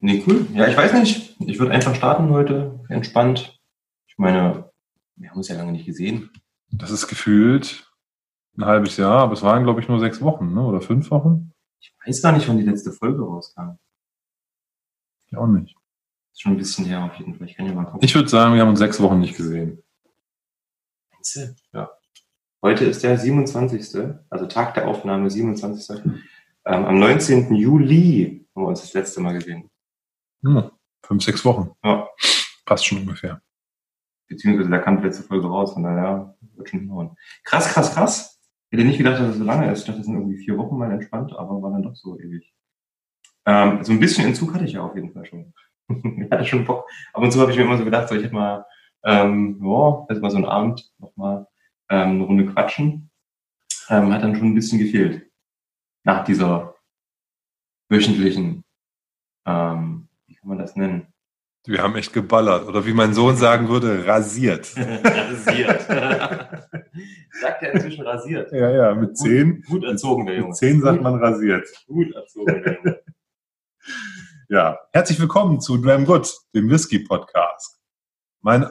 Nee, cool. Ja, ich weiß nicht. Ich würde einfach starten heute, entspannt. Ich meine, wir haben uns ja lange nicht gesehen. Das ist gefühlt ein halbes Jahr, aber es waren, glaube ich, nur sechs Wochen, ne? oder fünf Wochen. Ich weiß gar nicht, wann die letzte Folge rauskam. Ich auch nicht. Ist schon ein bisschen her auf jeden Fall. Ich kann ja mal gucken. Ich würde sagen, wir haben uns sechs Wochen nicht gesehen. Meinst du? Ja. Heute ist der 27., also Tag der Aufnahme, 27. Ähm, am 19. Juli haben wir uns das letzte Mal gesehen. Hm, fünf, sechs Wochen. Ja. Passt schon ungefähr. Beziehungsweise da kam die letzte Folge raus, von daher wird schon hinhauen. Krass, krass, krass. Ich hätte nicht gedacht, dass es so lange ist. Ich dachte, das sind irgendwie vier Wochen mal entspannt, aber war dann doch so ewig. Ähm, so ein bisschen Entzug hatte ich ja auf jeden Fall schon. ich hatte schon Bock. Ab und zu habe ich mir immer so gedacht, so ich hätte mal, ähm, boah, also mal so einen Abend nochmal ähm, eine Runde quatschen. Ähm, hat dann schon ein bisschen gefehlt. Nach dieser wöchentlichen, ähm, kann man das nennen? Wir haben echt geballert. Oder wie mein Sohn sagen würde, rasiert. rasiert. sagt er inzwischen rasiert. Ja, ja, mit zehn. Gut, gut erzogen, der Junge. Mit zehn sagt man rasiert. Gut erzogen, der Junge. Ja, herzlich willkommen zu Dram Good, dem Whisky Podcast. Mein,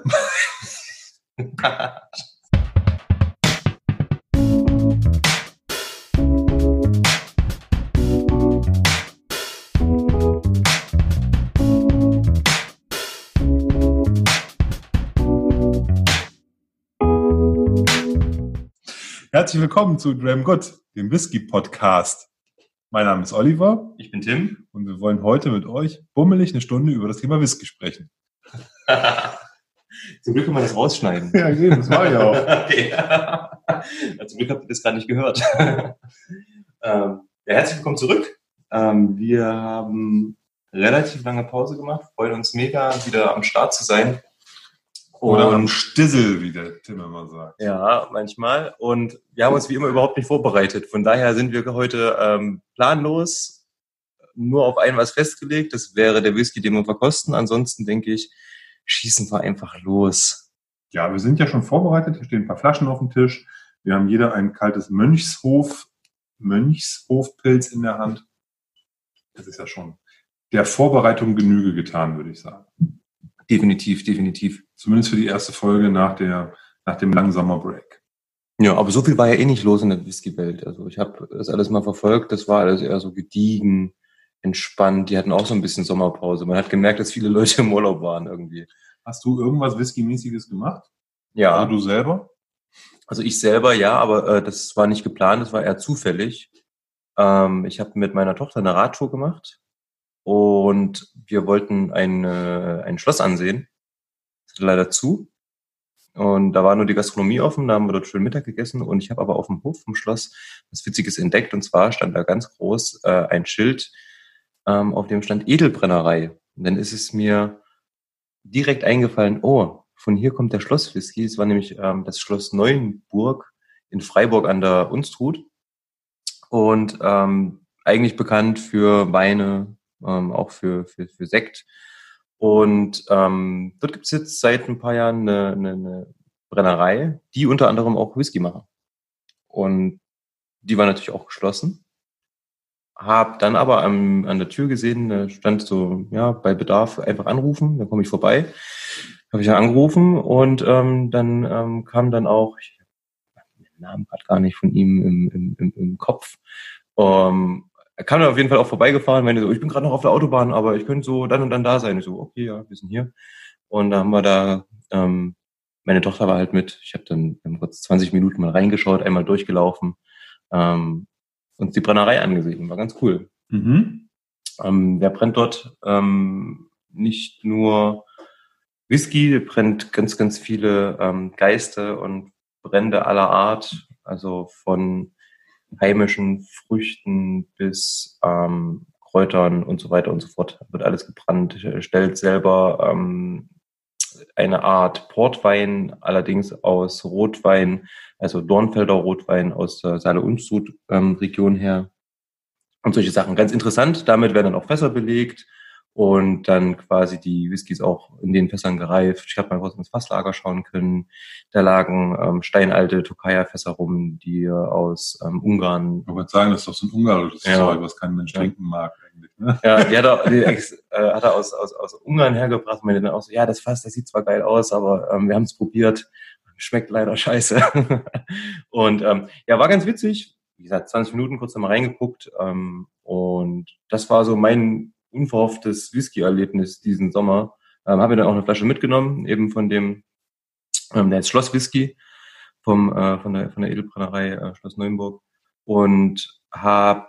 herzlich willkommen zu Dram Good, dem Whisky Podcast. Mein Name ist Oliver Ich bin Tim. und wir wollen heute mit euch bummelig eine Stunde über das Thema Whisky sprechen. Zum Glück kann man das rausschneiden. Ja, eben, das war ja auch. okay. Ja, Zum Glück habt ihr das gerade nicht gehört. ähm, ja, herzlich willkommen zurück. Ähm, wir haben relativ lange Pause gemacht, freuen uns mega, wieder am Start zu sein. Oder am Und- Stissel, wie der Tim immer sagt. Ja, manchmal. Und wir haben uns wie immer überhaupt nicht vorbereitet. Von daher sind wir heute ähm, planlos, nur auf ein was festgelegt. Das wäre der Whisky, den wir verkosten. Ansonsten denke ich, schießen wir einfach los. Ja, wir sind ja schon vorbereitet. Hier stehen ein paar Flaschen auf dem Tisch. Wir haben jeder ein kaltes Mönchshof, Mönchshofpilz in der Hand. Das ist ja schon der Vorbereitung Genüge getan, würde ich sagen. Definitiv, definitiv. Zumindest für die erste Folge nach, der, nach dem langen Sommerbreak. Ja, aber so viel war ja eh nicht los in der Whisky-Welt. Also ich habe das alles mal verfolgt. Das war alles eher so gediegen, entspannt. Die hatten auch so ein bisschen Sommerpause. Man hat gemerkt, dass viele Leute im Urlaub waren irgendwie. Hast du irgendwas Whisky-mäßiges gemacht? Ja. Also du selber? Also ich selber ja, aber äh, das war nicht geplant, das war eher zufällig. Ähm, ich habe mit meiner Tochter eine Radtour gemacht und wir wollten ein, äh, ein Schloss ansehen. Leider zu. Und da war nur die Gastronomie offen, da haben wir dort schön Mittag gegessen und ich habe aber auf dem Hof vom Schloss was Witziges entdeckt und zwar stand da ganz groß äh, ein Schild, ähm, auf dem stand Edelbrennerei. Und dann ist es mir direkt eingefallen, oh, von hier kommt der Schlosswhisky. Es war nämlich ähm, das Schloss Neuenburg in Freiburg an der Unstrut. Und ähm, eigentlich bekannt für Weine, ähm, auch für, für, für Sekt. Und ähm, dort gibt es jetzt seit ein paar Jahren eine, eine, eine Brennerei, die unter anderem auch Whisky machen. Und die war natürlich auch geschlossen. Hab dann aber am, an der Tür gesehen, da stand so, ja, bei Bedarf einfach anrufen, dann komme ich vorbei. Habe ich ja angerufen und ähm, dann ähm, kam dann auch, ich hab den Namen gerade gar nicht von ihm im, im, im, im Kopf. Ähm, er kam dann auf jeden Fall auch vorbeigefahren, meinte so, ich bin gerade noch auf der Autobahn, aber ich könnte so dann und dann da sein. Ich so, okay, ja, wir sind hier. Und da haben wir da, ähm, meine Tochter war halt mit. Ich habe dann kurz 20 Minuten mal reingeschaut, einmal durchgelaufen, ähm, uns die Brennerei angesehen. War ganz cool. Mhm. Ähm, der brennt dort ähm, nicht nur Whisky, der brennt ganz, ganz viele ähm, Geiste und Brände aller Art, also von heimischen Früchten bis ähm, Kräutern und so weiter und so fort. Wird alles gebrannt. Er stellt selber ähm, eine Art Portwein, allerdings aus Rotwein, also Dornfelder Rotwein aus der Saale-Unstrut-Region her und solche Sachen. Ganz interessant. Damit werden dann auch Fässer belegt und dann quasi die Whiskys auch in den Fässern gereift. Ich habe mal kurz ins Fasslager schauen können. Da lagen ähm, steinalte Tokaja-Fässer rum, die aus ähm, Ungarn. Ich wollte sagen, das ist doch so ein ungarisches Ja. Zeug, was kein Mensch Ja. trinken mag eigentlich. Ne? Ja, die hat er, die ex, äh, hat er aus, aus, aus Ungarn hergebracht. Meinte dann auch so, ja, das Fass, das sieht zwar geil aus, aber ähm, wir haben es probiert. Schmeckt leider scheiße. und ähm, ja, war ganz witzig. Wie gesagt, 20 Minuten kurz nochmal reingeguckt. Ähm, und das war so mein unverhofftes Whisky-Erlebnis diesen Sommer. Ähm, habe mir dann auch eine Flasche mitgenommen, eben von dem, ähm, der ist Schloss Whisky vom, äh, von, der, von der Edelbrennerei äh, Schloss Neuenburg. Und habe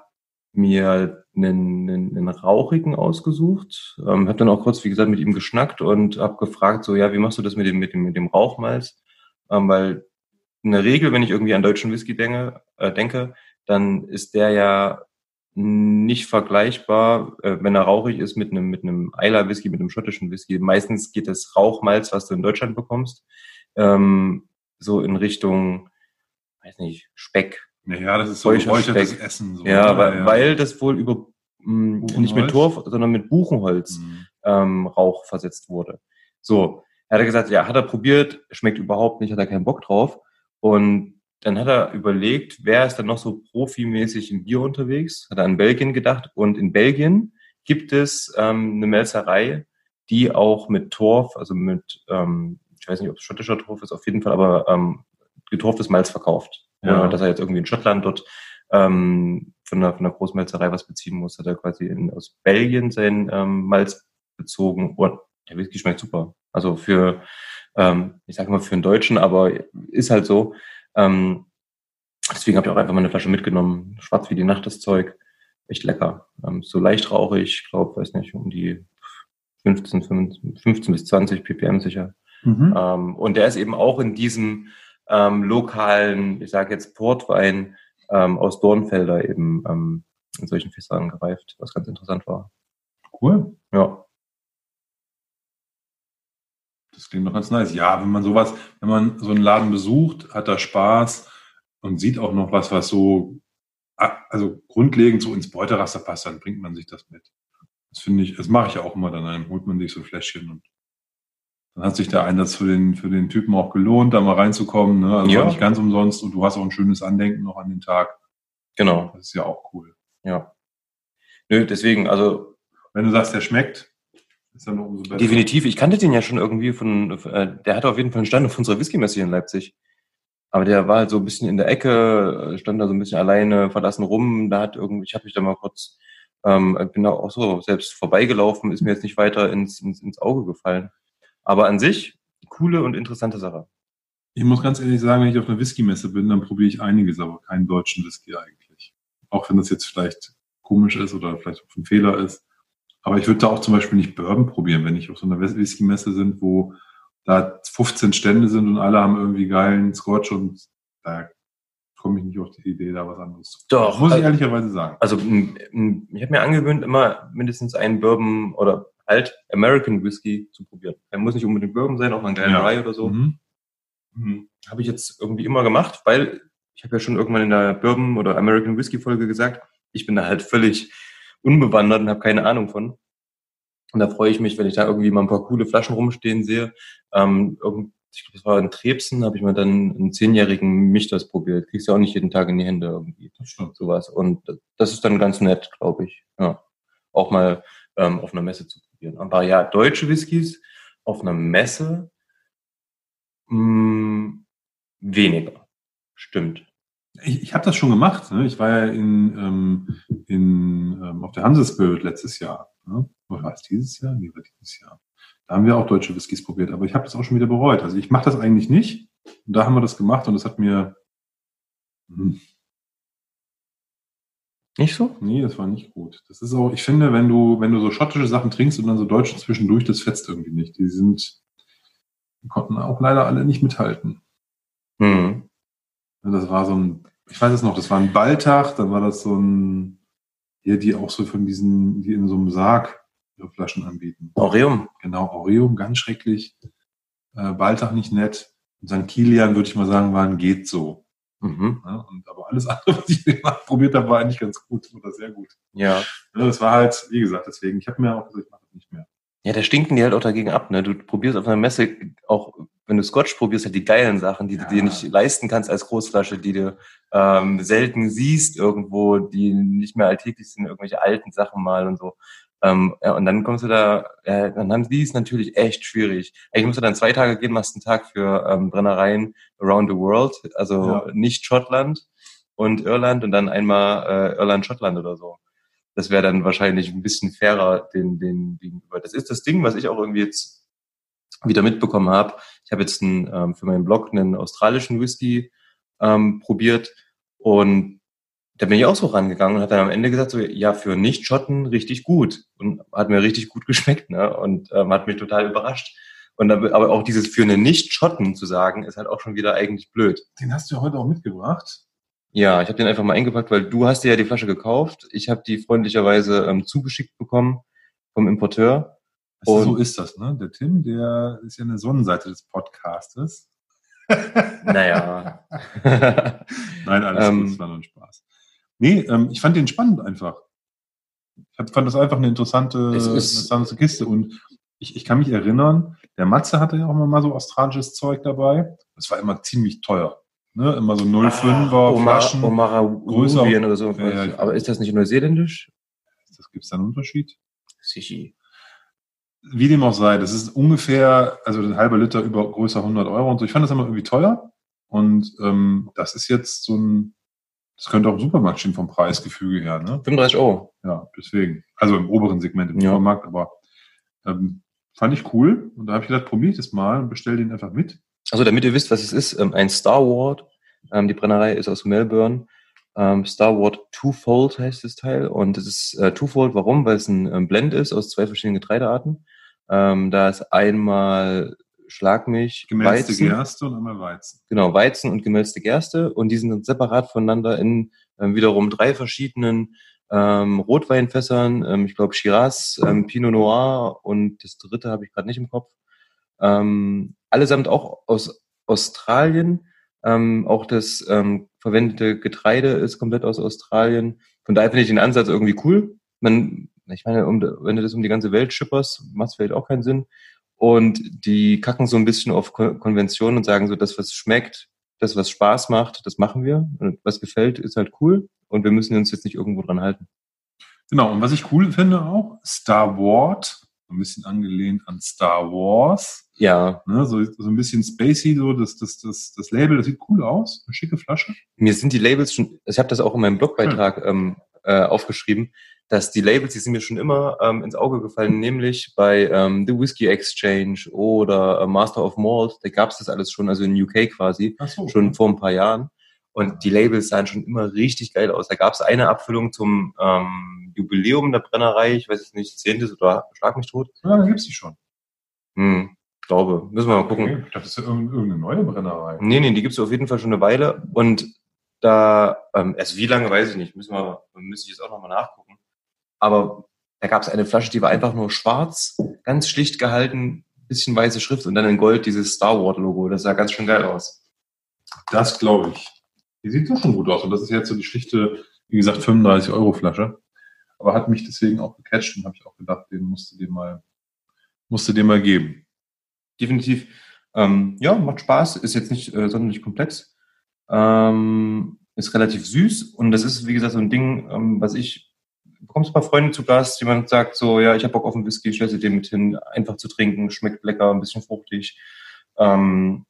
mir einen, einen, einen rauchigen ausgesucht. Ähm, habe dann auch kurz, wie gesagt, mit ihm geschnackt und habe gefragt, so, ja, wie machst du das mit dem, mit dem, mit dem Rauchmalz? Ähm, weil in der Regel, wenn ich irgendwie an deutschen Whisky denke, äh, denke, dann ist der ja nicht vergleichbar, äh, wenn er rauchig ist mit einem mit einem Eiler Whisky, mit einem schottischen Whisky. Meistens geht das Rauchmalz, was du in Deutschland bekommst, ähm, so in Richtung, weiß nicht, Speck. Naja, das ist so geräuchertes Essen. So, Ja, ne? weil, weil das wohl über mh, nicht mit? Torf, sondern mit Buchenholz Mhm. ähm, Rauch versetzt wurde. So, er hat er gesagt, ja, hat er probiert, schmeckt überhaupt nicht, hat er keinen Bock drauf. Und dann hat er überlegt, wer ist dann noch so profimäßig im Bier unterwegs? Hat er an Belgien gedacht. Und in Belgien gibt es ähm, eine Melzerei, die auch mit Torf, also mit, ähm, ich weiß nicht, ob es schottischer Torf ist, auf jeden Fall, aber ähm, getorftes Malz verkauft. Ja. Dass er jetzt irgendwie in Schottland dort ähm, von einer, von einer Großmelzerei was beziehen muss, hat er quasi in, aus Belgien sein ähm, Malz bezogen und der Whisky schmeckt super. Also für, ähm, ich sage mal für einen Deutschen, aber ist halt so. Ähm, deswegen habe ich auch einfach mal eine Flasche mitgenommen. Schwarz wie die Nacht das Zeug. Echt lecker. Ähm, so leicht rauchig, ich glaube, weiß nicht, um die 15, 15, 15 bis 20 ppm sicher. Mhm. Ähm, und der ist eben auch in diesem ähm, lokalen, ich sage jetzt Portwein ähm, aus Dornfelder eben ähm, in solchen Fässern gereift, was ganz interessant war. Cool. Ja. Klingt doch ganz nice. Ja, wenn man sowas, wenn man so einen Laden besucht, hat da Spaß und sieht auch noch was, was so, also grundlegend so ins Beuteraster passt, dann bringt man sich das mit. Das finde ich, das mache ich auch immer, dann dann holt man sich so ein Fläschchen und dann hat sich der Einsatz für den, für den Typen auch gelohnt, da mal reinzukommen, ne? Also Ja. nicht ganz umsonst und du hast auch ein schönes Andenken noch an den Tag. Genau. Das ist ja auch cool. Ja. Nö, deswegen, also Wenn du sagst, der schmeckt, ist dann noch umso besser. definitiv, ich kannte den ja schon irgendwie von, äh, der hatte auf jeden Fall einen Stand auf unserer Whisky-Messe hier in Leipzig. Aber der war halt so ein bisschen in der Ecke, äh, stand da so ein bisschen alleine, verlassen rum. Da hat irgendwie, ich habe mich da mal kurz, ähm, bin da auch so selbst vorbeigelaufen, ist mir jetzt nicht weiter ins, ins, ins Auge gefallen. Aber an sich, coole und interessante Sache. Ich muss ganz ehrlich sagen, wenn ich auf einer Whisky-Messe bin, dann probiere ich einiges, aber keinen deutschen Whisky eigentlich. Auch wenn das jetzt vielleicht komisch ist oder vielleicht auch ein Fehler ist. Aber ich würde da auch zum Beispiel nicht Bourbon probieren, wenn ich auf so einer Whisky-Messe sind, wo da 15 Stände sind und alle haben irgendwie geilen Scotch und da komme ich nicht auf die Idee, da was anderes zu Doch, Muss ich also- ehrlicherweise sagen. Also ich habe mir angewöhnt, immer mindestens einen Bourbon oder halt American Whisky zu probieren. Er muss nicht unbedingt Bourbon sein, auch mal ein Glen Ja. Rye oder so. Mhm. Mhm. Habe ich jetzt irgendwie immer gemacht, weil ich habe ja schon irgendwann in der Bourbon oder American Whisky Folge gesagt, ich bin da halt völlig unbewandert und habe keine Ahnung von. Und da freue ich mich, wenn ich da irgendwie mal ein paar coole Flaschen rumstehen sehe. Ähm, ich glaube, das war in Trebsen, habe ich mal dann einen zehnjährigen Michters probiert. Kriegst ja auch nicht jeden Tag in die Hände irgendwie Das stimmt. sowas. Und das ist dann ganz nett, glaube ich. Ja. Auch mal ähm, auf einer Messe zu probieren. Aber ja, deutsche Whiskys auf einer Messe mh, weniger. Stimmt. Ich, ich habe das schon gemacht. Ne? Ich war ja in, ähm, in, ähm, auf der Hanse Spirit letztes Jahr. Ne? Oder war es dieses Jahr? Nee, war dieses Jahr. Da haben wir auch deutsche Whiskys probiert, aber ich habe das auch schon wieder bereut. Also ich mache das eigentlich nicht. Und da haben wir das gemacht und das hat mir. Hm, Nicht so? nee, das war nicht gut. Das ist auch, ich finde, wenn du, wenn du so schottische Sachen trinkst und dann so deutsche zwischendurch, das fetzt irgendwie nicht. Die sind, die konnten auch leider alle nicht mithalten. Hm. Ja, Das war so ein, ich weiß es noch, das war ein Balltag, dann war das so ein, ja, die auch so von diesen, die in so einem Sarg ihre Flaschen anbieten. Aureum. Genau, Aureum, ganz schrecklich. Äh, Balltag nicht nett. Und St. Kilian, würde ich mal sagen, war ein geht so. Mhm. Ne? Und, aber alles andere, was ich probiert habe, war eigentlich ganz gut oder sehr gut. Ja. Ja, das war halt, wie gesagt, deswegen, ich habe mir auch gesagt, ich mache das nicht mehr. Ja, da stinken die halt auch dagegen ab. Ne? Du probierst auf einer Messe auch, wenn du Scotch probierst, halt die geilen Sachen, die Ja. du dir nicht leisten kannst als Großflasche, die du ähm, selten siehst irgendwo, die nicht mehr alltäglich sind, irgendwelche alten Sachen mal und so. Ähm, ja, und dann kommst du da, ja, dann haben die es natürlich echt schwierig. Eigentlich musst du dann zwei Tage gehen, machst einen Tag für ähm, Brennereien around the world, also Ja. nicht Schottland und Irland und dann einmal äh, Irland, Schottland oder so. Das wäre dann wahrscheinlich ein bisschen fairer den, den gegenüber. Das ist das Ding, was ich auch irgendwie jetzt wieder mitbekommen habe. Ich habe jetzt einen, ähm, für meinen Blog einen australischen Whisky ähm, probiert und da bin ich auch so rangegangen und hat dann am Ende gesagt, so ja, für Nicht-Schotten richtig gut. Und hat mir richtig gut geschmeckt, ne? Und ähm, hat mich total überrascht. Und aber aber auch dieses für einen Nicht-Schotten zu sagen, ist halt auch schon wieder eigentlich blöd. Den hast du ja heute auch mitgebracht. Ja, ich habe den einfach mal eingepackt, weil du hast dir ja die Flasche gekauft. Ich habe die freundlicherweise ähm, zugeschickt bekommen vom Importeur. Also Und- so ist das, ne? Der Tim, der ist ja eine Sonnenseite des Podcastes. Naja. Nein, alles Ähm, gut, es war nur ein Spaß. Nee, ähm, ich fand den spannend einfach. Ich hab- fand das einfach eine interessante, Es ist- interessante Kiste. Und ich, ich kann mich erinnern, der Matze hatte ja auch mal so australisches Zeug dabei. Das war immer ziemlich teuer. Ne? Immer so 05er Flaschen. Omara größer. Rubien oder so. Ja, ja, Aber ist das nicht neuseeländisch? Das gibt es da einen Unterschied? Sichi. Wie dem auch sei, das ist ungefähr, also ein halber Liter über größer 100 Euro und so. Ich fand das immer irgendwie teuer. Und ähm, das ist jetzt so ein, das könnte auch im Supermarkt stehen vom Preisgefüge her. Ne? 35 Euro. Ja, deswegen. Also im oberen Segment im Ja. Supermarkt, aber ähm, fand ich cool. Und da habe ich gedacht, probier ich das mal und bestell den einfach mit. Also damit ihr wisst, was es ist, ähm, ein Star Ward. Ähm, die Brennerei ist aus Melbourne. Ähm, Star Ward Twofold heißt das Teil. Und es ist äh, Twofold, warum? Weil es ein ähm, Blend ist aus zwei verschiedenen Getreidearten. Ähm, da ist einmal Schlagmilch, Gemälzte Weizen, Gerste und einmal Weizen. genau, Weizen und gemälzte Gerste. Und die sind dann separat voneinander in ähm, wiederum drei verschiedenen ähm, Rotweinfässern. Ähm, ich glaube Shiraz, ähm, Pinot Noir und das dritte habe ich gerade nicht im Kopf. Ähm, allesamt auch aus Australien. Ähm, auch das ähm, verwendete Getreide ist komplett aus Australien. Von daher finde ich den Ansatz irgendwie cool. Man, ich meine, um, wenn du das um die ganze Welt schipperst, macht es vielleicht auch keinen Sinn. Und die kacken so ein bisschen auf Ko Konventionen und sagen so, das, was schmeckt, das, was Spaß macht, das machen wir. Und was gefällt, ist halt cool. Und wir müssen uns jetzt nicht irgendwo dran halten. Genau, und was ich cool finde auch, Star Wars, ein bisschen angelehnt an Star Wars. Ja, Ne, so, so ein bisschen spacey, so das, das, das, das Label, das sieht cool aus. Eine schicke Flasche. mir sind die Labels schon, ich habe das auch in meinem Blogbeitrag ähm, äh, aufgeschrieben, dass die Labels, die sind mir schon immer ähm, ins Auge gefallen, nämlich bei ähm, The Whiskey Exchange oder äh, Master of Malt, da gab's das alles schon, also in UK quasi, so. schon vor ein paar Jahren. Und die Labels sahen schon immer richtig geil aus. Da gab's eine Abfüllung zum ähm, Jubiläum der Brennerei, ich weiß jetzt nicht, zehntes oder schlag mich tot. Ja, dann gibt's die schon. Hm, glaube. Müssen wir mal gucken. Okay. Das ist ja irgend- irgendeine neue Brennerei. Nee, nee, die gibt's auf jeden Fall schon eine Weile. Und da, ähm, also wie lange weiß ich nicht, müssen wir, müsste ich jetzt auch nochmal nachgucken. Aber da gab's eine Flasche, die war einfach nur schwarz, ganz schlicht gehalten, bisschen weiße Schrift und dann in Gold dieses Star Wars Logo. Das sah ganz schön geil aus. Das glaube ich. Die sieht doch schon gut aus. Und das ist jetzt so die schlichte, wie gesagt, 35 Euro Flasche. Aber hat mich deswegen auch gecatcht und habe ich auch gedacht, den musst du dir mal, musst du dir mal geben. Definitiv. Ähm, ja, macht Spaß, ist jetzt nicht äh, sonderlich komplex. Ähm, ist relativ süß und das ist, wie gesagt, so ein Ding, ähm, was ich, bekommst ein paar Freunde zu Gast, jemand sagt so, ja, ich habe Bock auf einen Whisky, stellst dir mit hin, einfach zu trinken, schmeckt lecker, ein bisschen fruchtig, ähm,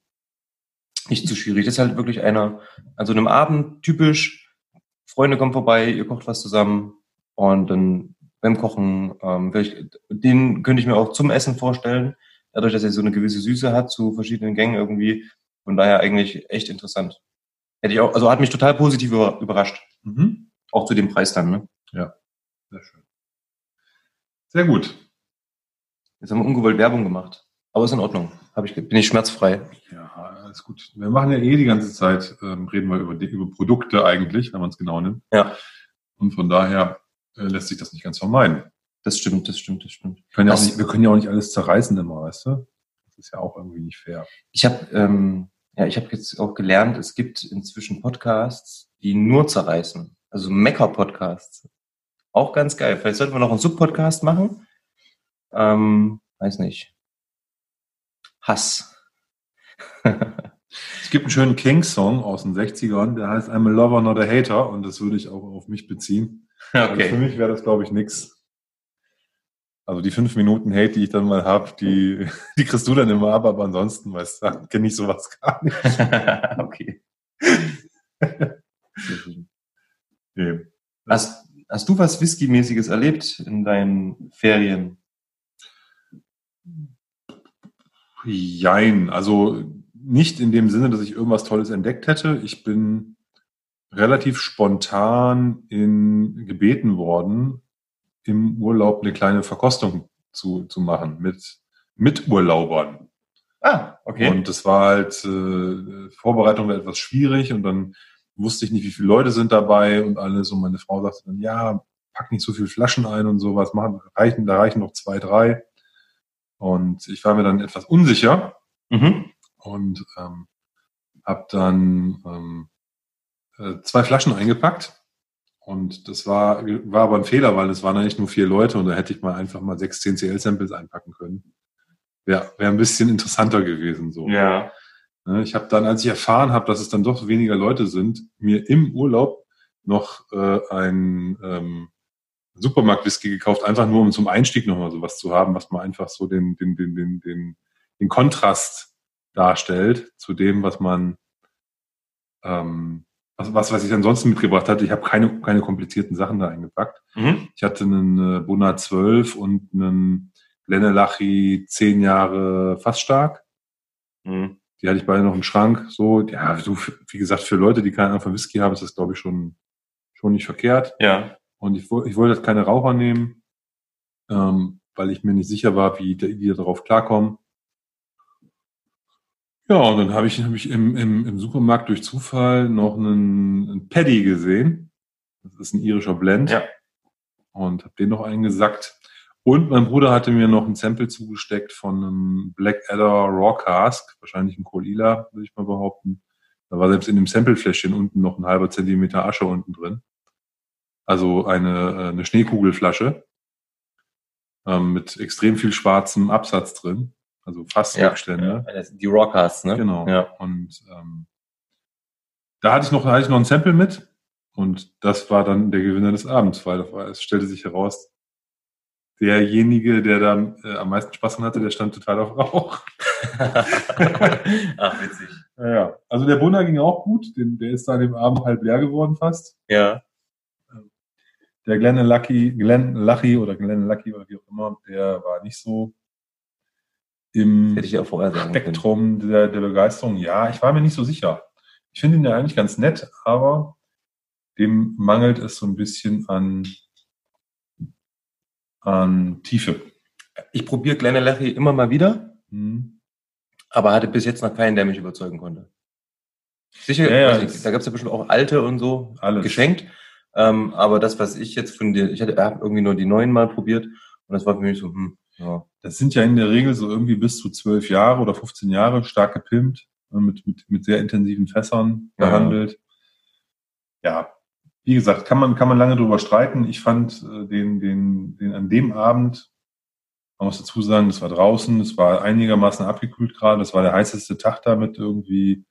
nicht zu schwierig. Das ist halt wirklich einer, an so einem Abend typisch, Freunde kommen vorbei, ihr kocht was zusammen und dann beim Kochen, ähm, den könnte ich mir auch zum Essen vorstellen, dadurch, dass er so eine gewisse Süße hat zu verschiedenen Gängen irgendwie. Von daher eigentlich echt interessant. Hätte ich auch, also hat mich total positiv über, überrascht. Mhm. Auch zu dem Preis dann, ne? Sehr schön. Sehr gut. Jetzt haben wir ungewollt Werbung gemacht. Aber ist in Ordnung. Hab ich, bin ich schmerzfrei. Ja, alles gut. Wir machen ja eh die ganze Zeit, ähm, reden wir über, über Produkte eigentlich, wenn man es genau nimmt. Ja. Und von daher äh, lässt sich das nicht ganz vermeiden. Das stimmt, das stimmt, das stimmt. Wir können, ja auch nicht, wir können ja auch nicht alles zerreißen immer, weißt du? Das ist ja auch irgendwie nicht fair. Ich habe ähm, ja, ich habe jetzt auch gelernt, es gibt inzwischen Podcasts, die nur zerreißen. Also Mecker-Podcasts. Auch ganz geil. Vielleicht sollten wir noch einen Sub-Podcast machen. ähm, weiß nicht, Hass. Es gibt einen schönen King-Song aus den 60ern, der heißt I'm a Lover, not a Hater und das würde ich auch auf mich beziehen. Also für mich wäre das, glaube ich, nix. Also die fünf Minuten Hate, die ich dann mal habe, die, die kriegst du dann immer ab, aber ansonsten, weißt du, kenne ich sowas gar nicht. okay. Nee. Hast, hast du was Whisky-mäßiges erlebt in deinen Ferien? Jein, also nicht in dem Sinne, dass ich irgendwas Tolles entdeckt hätte. Ich bin relativ spontan in, gebeten worden, im Urlaub eine kleine Verkostung zu, zu machen mit, mit Urlaubern. Ah, okay. Und das war halt, äh, Vorbereitung war etwas schwierig und dann wusste ich nicht, wie viele Leute sind dabei und alles. Und meine Frau sagte dann, ja, pack nicht so viele Flaschen ein und sowas, machen, reichen, da reichen noch zwei, drei. Und ich war mir dann etwas unsicher mhm. Und ähm, habe dann ähm, äh, zwei Flaschen eingepackt. Und das war, war aber ein Fehler, weil es waren eigentlich nur vier Leute und da hätte ich mal einfach mal sechs 10CL-Samples einpacken können. Wäre wär ein bisschen interessanter gewesen so. Ja. Ne, Ich habe dann, als ich erfahren habe, dass es dann doch weniger Leute sind, mir im Urlaub noch äh, ein ähm, Supermarkt-Whisky gekauft, einfach nur um zum Einstieg nochmal sowas zu haben, was man einfach so den, den, den, den, den, den Kontrast darstellt zu dem, was man, ähm, was, was, was ich ansonsten mitgebracht hatte. Ich habe keine, keine komplizierten Sachen da eingepackt. Mhm. Ich hatte einen äh, Buna 12 und einen Glenelachi 10 Jahre fast stark. Mhm. Die hatte ich beide noch im Schrank. So, ja, so, wie gesagt, für Leute, die keine Ahnung von Whisky haben, ist das, glaube ich, schon, schon nicht verkehrt. Ja. Und ich, ich wollte jetzt keine Raucher nehmen, ähm, weil ich mir nicht sicher war, wie die, die darauf klarkommen. Ja, und dann habe ich, hab ich im, im, im Supermarkt durch Zufall noch einen, einen Paddy gesehen. Das ist ein irischer Blend. Ja. Und habe den noch eingesackt. Und mein Bruder hatte mir noch ein Sample zugesteckt von einem Blackadder Raw Cask, wahrscheinlich ein Kolila, würde ich mal behaupten. Da war selbst in dem Samplefläschchen unten noch ein halber Zentimeter Asche unten drin. Also eine, äh, eine Schneekugelflasche ähm, mit extrem viel schwarzem Absatz drin. Also fast Ja. Rückstände. Ja, Die Rockcasts, ne? Genau. Ja. Und ähm, da hatte ich noch, hatte ich noch ein Sample mit und das war dann der Gewinner des Abends, weil es stellte sich heraus, derjenige, der da äh, am meisten Spaß dran hatte, der stand total auf Rauch. Ach, witzig. Ja, ja. Also der Bunner ging auch gut, den, der ist da an dem Abend halb leer geworden fast. Ja. Der Glenn Lucky, Glenn Lucky oder Glenn Lucky oder wie auch immer, der war nicht so im ich ja. Spektrum der, der Begeisterung. Ja, ich war mir nicht so sicher. Ich finde ihn ja eigentlich ganz nett, aber dem mangelt es so ein bisschen an, an Tiefe. Ich probiere Glenelachie immer mal wieder, Hm. aber hatte bis jetzt noch keinen, der mich überzeugen konnte. Sicher, Ja, ja, es- da gab es ja bestimmt auch alte und so Alles. geschenkt. Ähm, aber das, was ich jetzt von dir, ich hatte hab irgendwie nur die neuen mal probiert und das war für mich so, hm, ja. Das sind ja in der Regel so irgendwie bis zu zwölf Jahre oder 15 Jahre stark gepimpt, äh, mit, mit, mit sehr intensiven Fässern Ja. behandelt. Ja, wie gesagt, kann man, kann man lange drüber streiten. Ich fand äh, den, den, den an dem Abend, man muss dazu sagen, das war draußen, es war einigermaßen abgekühlt gerade, das war der heißeste Tag da mit irgendwie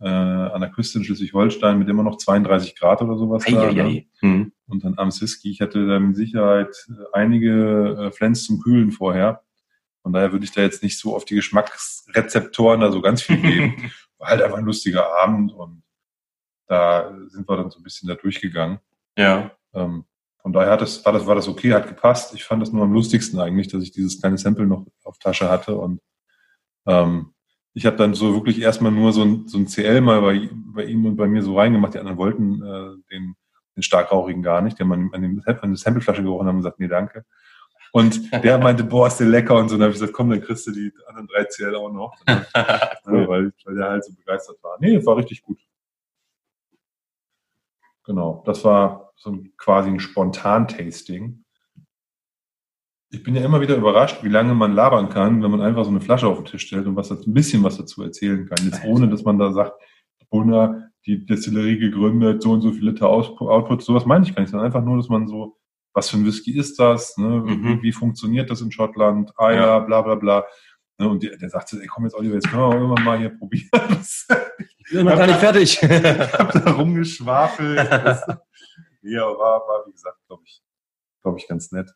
äh, an der Küste in Schleswig-Holstein mit immer noch 32 Grad oder sowas. da, ne? Eieiei. Hm. und dann abends Whisky. Ich hatte da mit Sicherheit äh, einige äh, Flens zum Kühlen vorher. Von daher würde ich da jetzt nicht so auf die Geschmacksrezeptoren da so ganz viel geben. War halt einfach ein lustiger Abend und da sind wir dann so ein bisschen da durchgegangen. Ja. Ähm, von daher hat das, war, das, war das okay, hat gepasst. Ich fand das nur am lustigsten eigentlich, dass ich dieses kleine Sample noch auf Tasche hatte und ähm, ich habe dann so wirklich erstmal nur so ein, so ein CL mal bei, bei ihm und bei mir so reingemacht. Die anderen wollten äh, den, den starkrauchigen gar nicht. Die haben an, an, dem, an der Sampleflasche gerochen und haben gesagt, nee, danke. Und der meinte, boah, ist der lecker und so. Und dann habe ich gesagt, komm, dann kriegst du die anderen drei CL auch noch. ja, weil, weil der halt so begeistert war. Nee, war richtig gut. Genau, das war so ein, quasi ein Spontan-Tasting. Ich bin ja immer wieder überrascht, wie lange man labern kann, wenn man einfach so eine Flasche auf den Tisch stellt und was ein bisschen was dazu erzählen kann. Jetzt ohne, dass man da sagt, Brunner, die Destillerie gegründet, so und so viele Liter Output, sowas meine ich gar nicht, sondern einfach nur, dass man so was für ein Whisky ist das, ne? Mhm. wie, funktioniert das in Schottland, ah ja, bla bla bla. Ne? Und der, der sagte, ey, komm jetzt Oliver, jetzt können wir irgendwann mal hier probieren. Ich bin noch gar nicht fertig. Ich hab da rumgeschwafelt. Ja, war, war, wie gesagt, glaube ich, glaube ich, ganz nett.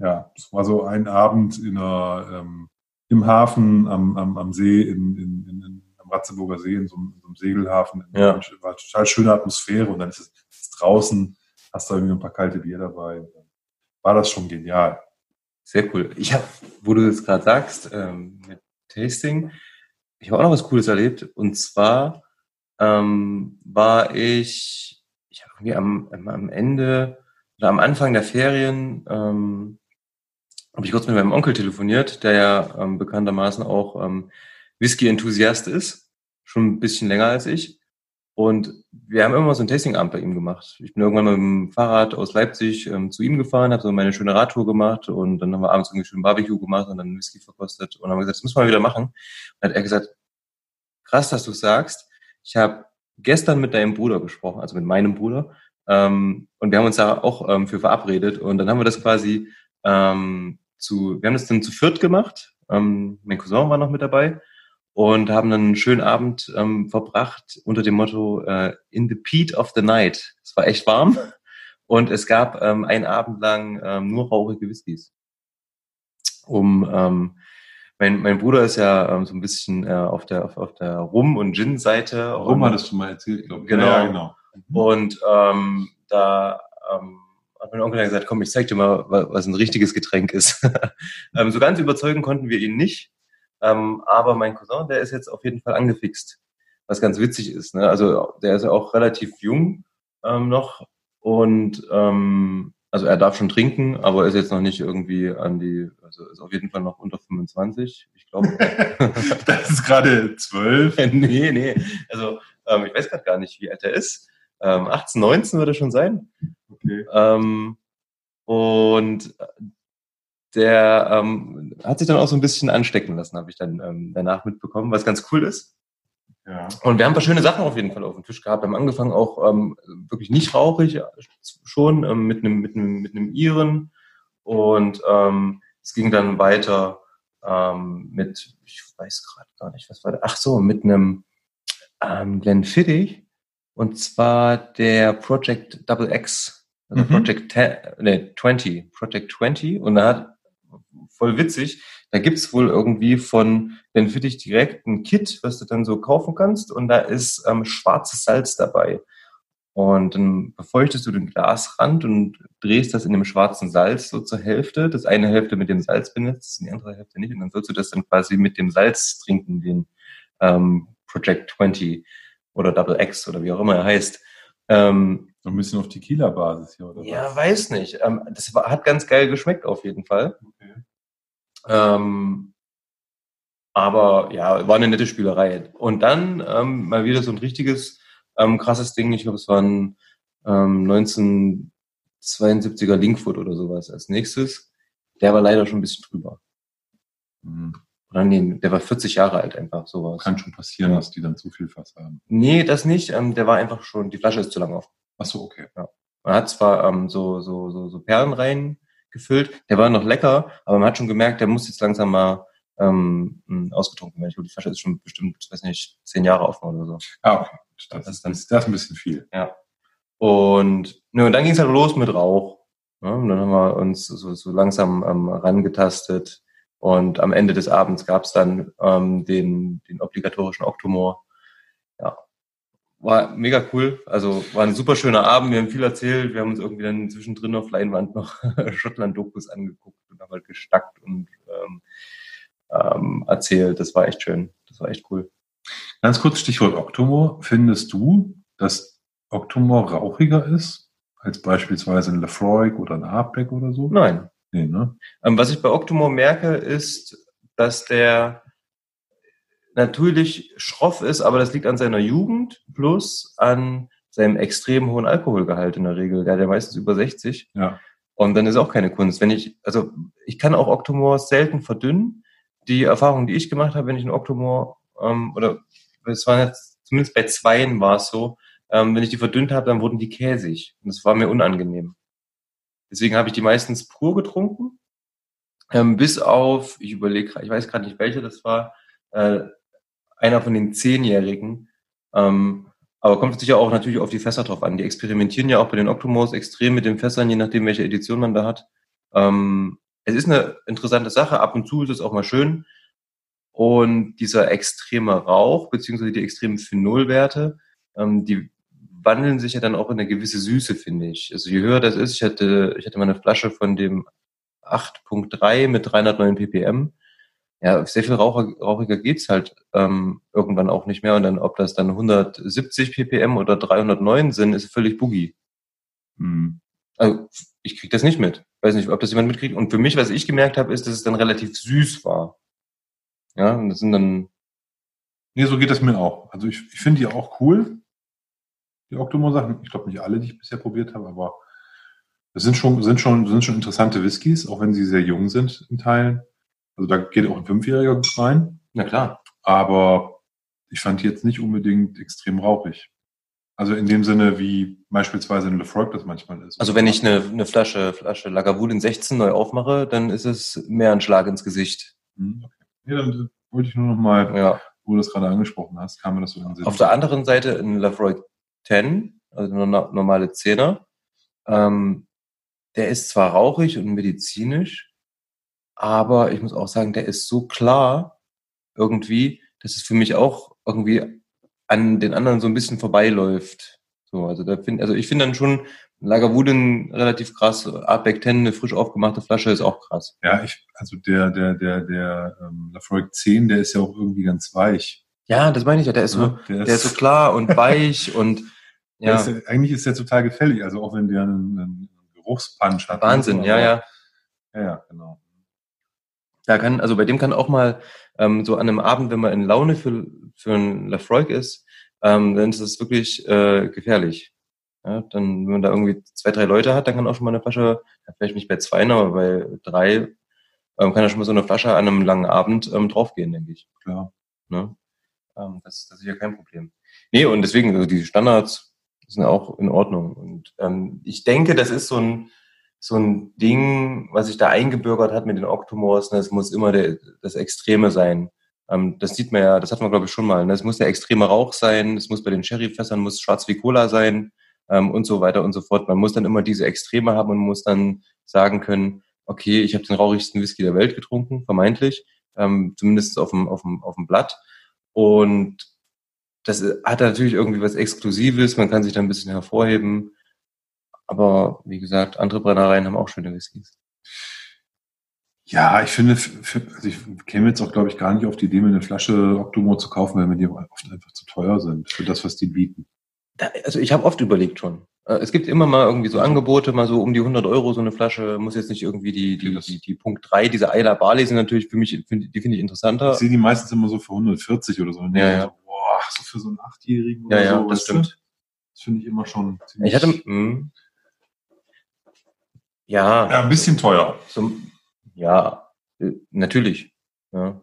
Ja, es war so ein Abend in einer, ähm, im Hafen am, am, am See, in, in, in, in, am Ratzeburger See, in so einem, in so einem Segelhafen. Ja. War total schöne Atmosphäre und dann ist es ist draußen, hast du irgendwie ein paar kalte Bier dabei. War das schon genial. Sehr cool. Ich habe, wo du jetzt gerade sagst, ähm, mit Tasting, ich habe auch noch was Cooles erlebt. Und zwar ähm, war ich, ich habe irgendwie am, am, am Ende oder am Anfang der Ferien ähm, habe ich kurz mit meinem Onkel telefoniert, der ja ähm, bekanntermaßen auch ähm, Whisky-Enthusiast ist, schon ein bisschen länger als ich. Und wir haben immer so ein Tastingabend bei ihm gemacht. Ich bin irgendwann mit dem Fahrrad aus Leipzig ähm, zu ihm gefahren, habe so meine schöne Radtour gemacht und dann haben wir abends irgendwie schön Barbecue gemacht und dann Whisky verkostet und haben gesagt, das müssen wir mal wieder machen. Und dann hat er gesagt, krass, dass du sagst. Ich habe gestern mit deinem Bruder gesprochen, also mit meinem Bruder, ähm, und wir haben uns da auch ähm, für verabredet und dann haben wir das quasi ähm, zu, wir haben das dann zu viert gemacht. Ähm, mein Cousin war noch mit dabei und haben dann einen schönen Abend ähm, verbracht unter dem Motto äh, In the Peat of the Night. Es war echt warm und es gab ähm, einen Abend lang ähm, nur rauchige Whiskys. Um ähm, mein, mein Bruder ist ja ähm, so ein bisschen äh, auf der auf, auf der Rum- und Gin-Seite. Warum und, hattest du mal erzählt, glaube ich. Genau. Ja, genau. und ähm, da ähm, hat mein Onkel dann gesagt, komm, ich zeig dir mal, wa- was ein richtiges Getränk ist. ähm, so ganz überzeugen konnten wir ihn nicht. Ähm, aber mein Cousin, der ist jetzt auf jeden Fall angefixt. Was ganz witzig ist. Ne? Also der ist ja auch relativ jung ähm, noch. Und ähm, also er darf schon trinken, aber ist jetzt noch nicht irgendwie an die, also ist auf jeden Fall noch unter 25. Ich glaube. Das ist gerade zwölf. nee, nee. Also ich weiß gerade gar nicht, wie alt er ist. Ähm, 18, 19 wird er schon sein. Okay. Ähm, und der ähm, hat sich dann auch so ein bisschen anstecken lassen, habe ich dann ähm, danach mitbekommen, was ganz cool ist. Ja. Und wir haben ein paar schöne Sachen auf jeden Fall auf dem Tisch gehabt. Wir haben angefangen auch ähm, wirklich nicht rauchig äh, schon ähm, mit einem mit einem mit einem Iren und ähm, es ging dann weiter ähm, mit ich weiß gerade gar nicht was war da ach so mit einem ähm, Glenfiddich und zwar der Project Double X also Mhm. Project 10, nee, 20 Project 20 und da hat voll witzig da gibt's wohl irgendwie von Glenfiddich direkt ein Kit, was du dann so kaufen kannst und da ist ähm, schwarzes Salz dabei. Und dann befeuchtest du den Glasrand und drehst das in dem schwarzen Salz so zur Hälfte. Das eine Hälfte mit dem Salz benutzt, die andere Hälfte nicht. Und dann sollst du das dann quasi mit dem Salz trinken, den ähm, Project 20 oder Double X oder wie auch immer er heißt. Ähm, So ein bisschen auf Tequila-Basis hier, oder ja, was? weiß nicht. Ähm, das hat ganz geil geschmeckt auf jeden Fall. Okay. Ähm, aber ja, war eine nette Spielerei. Und dann ähm, mal wieder so ein richtiges ähm, krasses Ding. Ich glaube, es war ein ähm, 1972er Linkfoot oder sowas als nächstes. Der war leider schon ein bisschen drüber. Mhm. Oder nee, der war 40 Jahre alt einfach, sowas. Kann schon passieren, dass die dann zu viel Fass haben. Nee, das nicht. Ähm, der war einfach schon, die Flasche ist zu lang auf. Ach so, okay. Man hat zwar ähm, so, so, so, so Perlen reingefüllt, der war noch lecker, aber man hat schon gemerkt, der muss jetzt langsam mal ähm, mh, ausgetrunken werden. Ich glaube, die Flasche ist schon bestimmt, weiß nicht, zehn Jahre offen oder so. Ah, okay. Das, Das ist, das, das ist ein bisschen viel. Und, ne, und dann ging es halt los mit Rauch. Ne? Und dann haben wir uns so, so langsam ähm, rangetastet. Und am Ende des Abends gab es dann ähm, den, den obligatorischen Oktomor. Ja. War mega cool. Also war ein super schöner Abend. Wir haben viel erzählt. Wir haben uns irgendwie dann zwischendrin auf Leinwand noch Schottland-Dokus angeguckt und haben halt gestackt und ähm, ähm, erzählt. Das war echt schön. Das war echt cool. Ganz kurz Stichwort Octomore. Findest du, dass Octomore rauchiger ist als beispielsweise ein Lefroy oder ein Hardback oder so? Nein, Nee, ne? Ähm, was ich bei Octomore merke, ist, dass der natürlich schroff ist, aber das liegt an seiner Jugend plus an seinem extrem hohen Alkoholgehalt in der Regel. Der hat ja meistens über 60. Ja. Und dann ist auch keine Kunst. Wenn ich, also ich kann auch Octomore selten verdünnen. Die Erfahrung, die ich gemacht habe, wenn ich einen Octomore, ähm, oder es war jetzt, zumindest bei zweien war es so, ähm, wenn ich die verdünnt habe, dann wurden die käsig. Und das war mir unangenehm. Deswegen habe ich die meistens pur getrunken. Ähm, bis auf, ich überlege, ich weiß gerade nicht welche das war, äh, einer von den Zehnjährigen. Ähm, aber kommt sicher auch natürlich auf die Fässer drauf an. Die experimentieren ja auch bei den Octomos extrem mit den Fässern, je nachdem, welche Edition man da hat. Ähm, es ist eine interessante Sache. Ab und zu ist es auch mal schön. Und dieser extreme Rauch, beziehungsweise die extremen Phenolwerte, ähm, die wandeln sich ja dann auch in eine gewisse Süße, finde ich. Also je höher das ist, ich hatte, ich hatte mal eine Flasche von dem 8.3 mit 309 ppm ja, sehr viel raucher, rauchiger geht's halt ähm, irgendwann auch nicht mehr. Und dann, ob das dann 170 ppm oder 309 sind, ist völlig boogie. Hm. Also, ich krieg das nicht mit. Weiß nicht, ob das jemand mitkriegt. Und für mich, was ich gemerkt habe, ist, dass es dann relativ süß war. Ja, und das sind dann. Nee, so geht das mir auch. Also ich, ich finde die auch cool, die Octomore-Sachen. Ich glaube nicht alle, die ich bisher probiert habe, aber es sind schon, sind schon, sind schon interessante Whiskys, auch wenn sie sehr jung sind in Teilen. Also da geht auch ein Fünfjähriger rein. Na klar. Aber ich fand die jetzt nicht unbedingt extrem rauchig. Also in dem Sinne, wie beispielsweise ein Lefroy das manchmal ist. Also wenn ich eine, eine Flasche, Flasche Lagavulin 16 neu aufmache, dann ist es mehr ein Schlag ins Gesicht. Hm, okay. Ja, dann wollte ich nur noch mal, ja. wo du das gerade angesprochen hast, kam mir das so in den Sinn. Auf der anderen Seite ein Lafroy 10, also eine normale Zehner, ähm, der ist zwar rauchig und medizinisch, aber ich muss auch sagen, der ist so klar irgendwie, dass es für mich auch irgendwie an den anderen so ein bisschen vorbeiläuft. So, also da finde, also ich finde dann schon Lagerwuden relativ krass. Artback 10, eine frisch aufgemachte Flasche, ist auch krass. Ja, ich, also der, der, der, der ähm, Lafroig 10, der ist ja auch irgendwie ganz weich. Ja, das meine ich ja. Der ist so, ja, der, der ist, ist so klar und weich und ja. Ist, eigentlich ist der total gefällig. Also auch wenn der einen, einen Geruchspunch hat. Wahnsinn, ja, ja. Ja, ja, genau. Da kann, also bei dem kann auch mal ähm, so an einem Abend, wenn man in Laune für, für einen Lafroig ist, ähm, dann ist das wirklich äh, gefährlich. Ja, dann, wenn man da irgendwie zwei, drei Leute hat, dann kann auch schon mal eine Flasche, vielleicht nicht bei zwei, aber bei drei, ähm, kann ja schon mal so eine Flasche an einem langen Abend ähm, draufgehen, denke ich. Klar. Ne? Ähm, das, das ist ja kein Problem. Nee, und deswegen, also die Standards sind auch in Ordnung. Und ähm, ich denke, das ist so ein, so ein Ding, was sich da eingebürgert hat mit den Octomores, ne, es muss immer der, das Extreme sein. Ähm, das sieht man ja, das hat man glaube ich schon mal. Ne? Es muss der extreme Rauch sein, es muss bei den Sherryfässern muss schwarz wie Cola sein ähm, und so weiter und so fort. Man muss dann immer diese Extreme haben und muss dann sagen können, okay, ich habe den rauchigsten Whisky der Welt getrunken, vermeintlich, ähm, zumindest auf dem, auf, dem, auf dem Blatt. Und das hat natürlich irgendwie was Exklusives, man kann sich da ein bisschen hervorheben. Aber wie gesagt, andere Brennereien haben auch schöne Whiskys. Ja, ich finde, für, also ich käme jetzt auch, glaube ich, gar nicht auf die Idee, mir eine Flasche Octomore zu kaufen, weil mir die oft einfach zu teuer sind für das, was die bieten. Also ich habe oft überlegt schon. Äh, es gibt immer mal irgendwie so Angebote, mal so um die 100 Euro so eine Flasche. Muss jetzt nicht irgendwie die die die, die Punkt 3, diese Eiler Barley sind natürlich für mich, die finde ich interessanter. Ich sehe die meistens immer so für 140 oder so. Ja, ja. So, boah, so für so einen Achtjährigen oder ja, so. Ja, das stimmt. Das finde ich immer schon ziemlich... Ich hatte, mh. Ja. Ja, ein bisschen teuer. So, ja, äh, natürlich. Ja.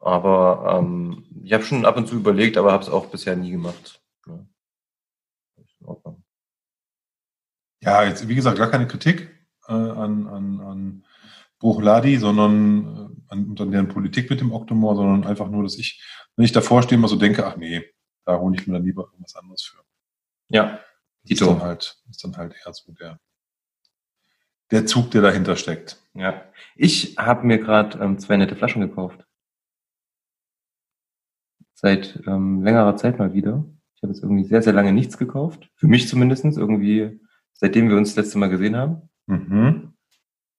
Aber ähm, ich habe schon ab und zu überlegt, aber habe es auch bisher nie gemacht. Ja. ja, jetzt wie gesagt, gar keine Kritik äh, an, an, an Bruchladi, sondern äh, an, an deren Politik mit dem Octomore, sondern einfach nur, dass ich, wenn ich davor stehe, mal so denke, ach nee, da hole ich mir dann lieber irgendwas anderes für. Ja, Ist dann halt, ist dann halt eher so der der Zug, der dahinter steckt. Ja. Ich habe mir gerade ähm, zwei nette Flaschen gekauft. Seit ähm, längerer Zeit mal wieder. Ich habe jetzt irgendwie sehr, sehr lange nichts gekauft. Für mich zumindestens irgendwie, seitdem wir uns das letzte Mal gesehen haben. Mhm.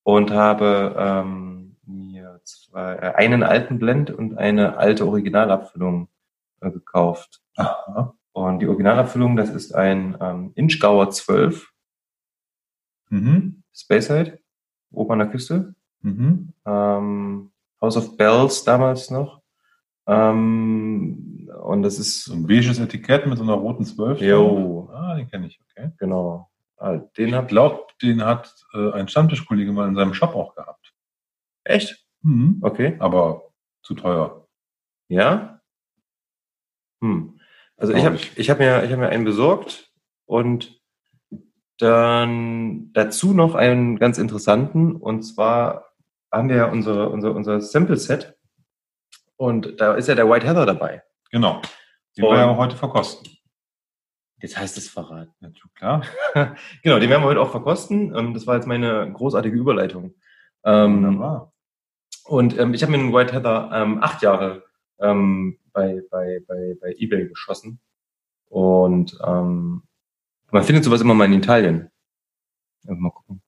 Und habe ähm, mir zwei, äh, einen alten Blend und eine alte Originalabfüllung äh, gekauft. Aha. Und die Originalabfüllung, das ist ein ähm, Inchgauer 12. Mhm. Speyside, oben an der Küste. Mhm. Ähm, House of Bells damals noch. Ähm, und das ist so ein beiges Etikett mit so einer roten Zwölf. Jo. Ah, den kenne ich, okay. Genau. Ah, den ich glaube, den hat äh, ein Stammtischkollege mal in seinem Shop auch gehabt. Echt? Mhm. Okay. Aber zu teuer. Ja? Hm. Also ich habe ich hab mir, ich hab mir einen besorgt und dann dazu noch einen ganz interessanten, und zwar haben wir ja unsere, unser, unser Sample-Set und da ist ja der White Heather dabei. Genau. Den wir ja heute verkosten. Jetzt heißt es verraten. Ja, klar. genau, den werden wir heute auch verkosten. Ähm, das war jetzt meine großartige Überleitung. Ähm, Wunderbar. und ähm, ich habe mir einen White Heather ähm, acht Jahre ähm, bei, bei, bei, bei eBay geschossen. Und ähm, man findet sowas immer mal in Italien. Einfach mal gucken.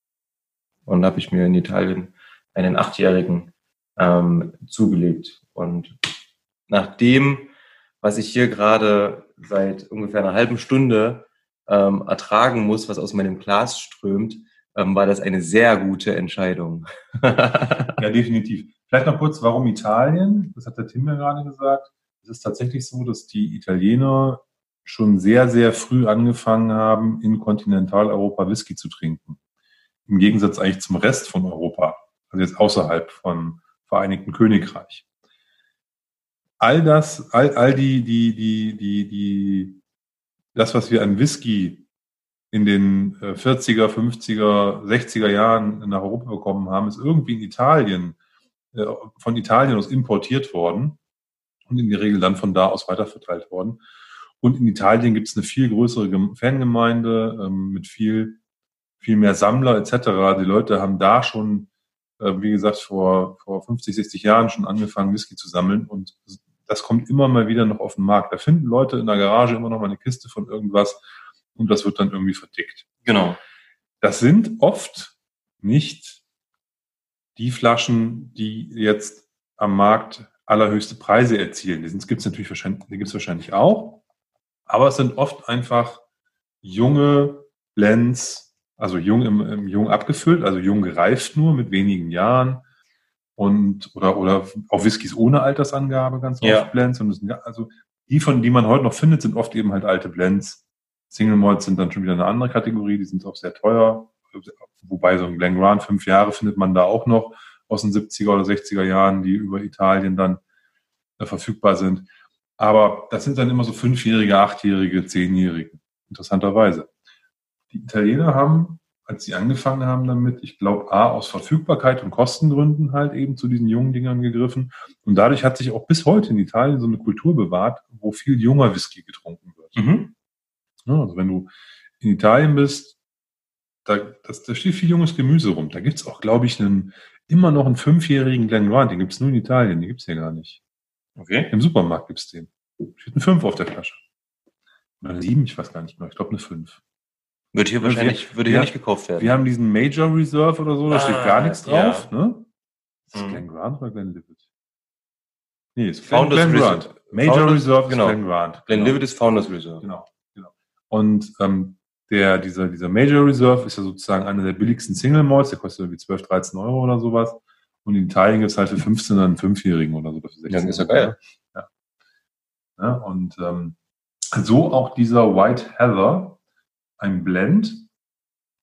Und da habe ich mir in Italien einen achtjährigen ähm, zugelegt. Und nach dem, was ich hier gerade seit ungefähr einer halben Stunde ähm, ertragen muss, was aus meinem Glas strömt, ähm, war das eine sehr gute Entscheidung. ja, definitiv. Vielleicht noch kurz, warum Italien? Das hat der Tim ja gerade gesagt. Es ist tatsächlich so, dass die Italiener schon sehr, sehr früh angefangen haben, in Kontinentaleuropa Whisky zu trinken. Im Gegensatz eigentlich zum Rest von Europa, also jetzt außerhalb von Vereinigten Königreich. All das, all, all die, die, die, die, die, das, was wir an Whisky in den 40er, 50er, 60er Jahren nach Europa bekommen haben, ist irgendwie in Italien, äh, von Italien aus importiert worden und in der Regel dann von da aus weiterverteilt worden. Und in Italien gibt es eine viel größere Fangemeinde ähm, mit viel, viel mehr Sammler etc. Die Leute haben da schon, äh, wie gesagt, vor, vor 50, 60 Jahren schon angefangen, Whisky zu sammeln. Und das kommt immer mal wieder noch auf den Markt. Da finden Leute in der Garage immer noch mal eine Kiste von irgendwas und das wird dann irgendwie verdickt. Genau. Das sind oft nicht die Flaschen, die jetzt am Markt allerhöchste Preise erzielen. Die gibt es natürlich wahrscheinlich, die gibt es wahrscheinlich auch. Aber es sind oft einfach junge Blends, also jung im, im jung abgefüllt, also jung gereift nur mit wenigen Jahren und oder oder auch Whiskys ohne Altersangabe ganz Ja. oft Blends und sind, ja- also die von die man heute noch findet sind oft eben halt alte Blends. Single Malts sind dann schon wieder eine andere Kategorie, die sind auch sehr teuer, wobei so ein Glen Grant fünf Jahre findet man da auch noch aus den 70er oder 60er Jahren, die über Italien dann äh, verfügbar sind. Aber das sind dann immer so fünfjährige, achtjährige, zehnjährige, interessanterweise. Die Italiener haben, als sie angefangen haben damit, ich glaube, A, aus Verfügbarkeit und Kostengründen halt eben zu diesen jungen Dingern gegriffen. Und dadurch hat sich auch bis heute in Italien so eine Kultur bewahrt, wo viel junger Whisky getrunken wird. Mhm. Ja, also wenn du in Italien bist, da, das, da steht viel junges Gemüse rum. Da gibt's auch, glaube ich, einen, immer noch einen fünfjährigen Glen Grant. Den gibt's nur in Italien, den gibt's hier gar nicht. Okay. Im Supermarkt gibt's den. Steht eine 5 auf der Flasche. Oder eine 7, ich weiß gar nicht mehr. Ich glaube eine 5. Wird hier Ja, wahrscheinlich, wir- würde hier wir- nicht gekauft werden. Wir haben diesen Major Reserve oder so, da steht Ah, gar nichts drauf. ja. Ne? Ist das Mhm. Glen Grant oder Glen Livet? Nee, ist Glen, Founders Glen Reserve. Grant. Major Founders- Reserve ist genau. Glen Grant. Glen Genau. Livet ist Founders Reserve. Genau, genau. Und ähm, der, dieser, dieser Major Reserve ist ja sozusagen einer der billigsten Single Malls, der kostet irgendwie 12, 13 Euro oder sowas. Und in Italien gibt's halt für 15 einen Fünfjährigen oder so. oder für 16 Ja, ist ja geil. Ja. ja und ähm, so auch dieser White Heather, ein Blend,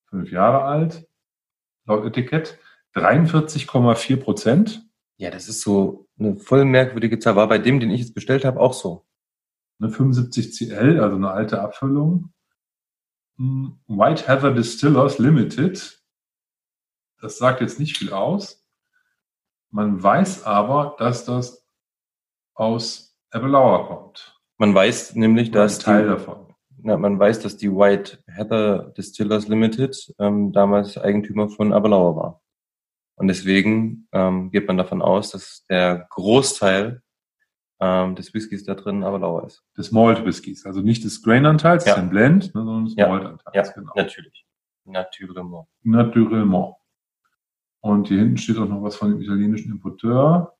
fünf Jahre alt, laut Etikett, 43,4 Prozent. Ja, das ist so eine voll merkwürdige Zahl. War bei dem, den ich jetzt bestellt habe, auch so. eine 75 CL, also eine alte Abfüllung. Hm, White Heather Distillers Limited. Das sagt jetzt nicht viel aus. Man weiß aber, dass das aus Ebbelauer kommt. Man weiß nämlich, dass Teil die, davon. na, man weiß, dass die White Heather Distillers Limited ähm, damals Eigentümer von Aberlauer war. Und deswegen ähm, geht man davon aus, dass der Großteil ähm, des Whiskys da drin Aberlauer ist. Des Malt Whiskys. Also nicht des Grain-Anteils, Ja. ein Blend, ne, sondern des Ja. Malt-Anteils. Ja, Genau. natürlich. Naturellement. Naturellement. Und hier hinten steht auch noch was von dem italienischen Importeur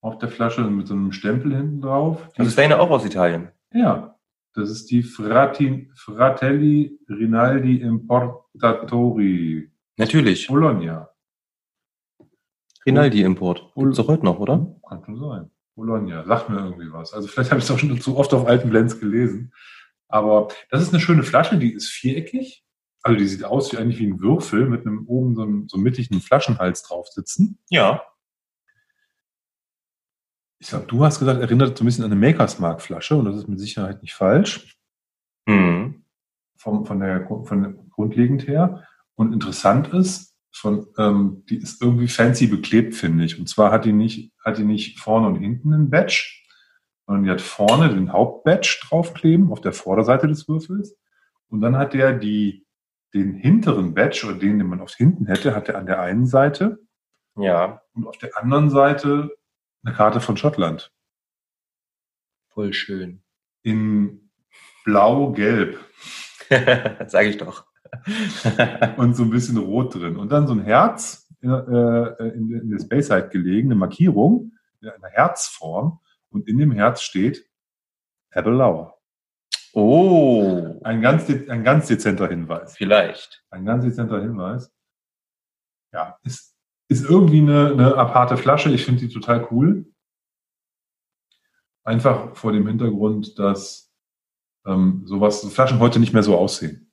auf der Flasche mit so einem Stempel hinten drauf. Die Also ist deine auch aus Italien? Ja, das ist die Frati, Fratelli Rinaldi Importatori Natürlich. Bologna. Rinaldi-Import. Gibt's doch heute noch, oder? Kann schon sein. Bologna, sagt mir irgendwie was. Also vielleicht habe ich es auch schon zu oft auf alten Blends gelesen. Aber das ist eine schöne Flasche, die ist viereckig. Also die sieht aus wie eigentlich wie ein Würfel mit einem oben so einem so mittigen Flaschenhals drauf sitzen. Ja. Ich glaube, du hast gesagt, erinnert so ein bisschen an eine Makers Mark Flasche und das ist mit Sicherheit nicht falsch. Hm. vom, von der, von der grundlegend her. Und interessant ist, von, ähm, die ist irgendwie fancy beklebt, finde ich. Und zwar hat die nicht, hat die nicht vorne und hinten einen Badge, sondern die hat vorne den Hauptbadge draufkleben auf der Vorderseite des Würfels. Und dann hat der die, den hinteren Badge oder den, den man auf hinten hätte, hat er an der einen Seite. Ja. Und auf der anderen Seite eine Karte von Schottland. Voll schön. In blau-gelb. Sag ich doch. und so ein bisschen rot drin. Und dann so ein Herz äh, in, in der Space-Side gelegen, eine Markierung in einer Herzform. Und in dem Herz steht Lauer. Oh. Ein ganz, ein ganz dezenter Hinweis. Vielleicht. Ein ganz dezenter Hinweis. Ja, ist, ist irgendwie eine, eine aparte Flasche. Ich finde die total cool. Einfach vor dem Hintergrund, dass ähm, sowas, so Flaschen heute nicht mehr so aussehen.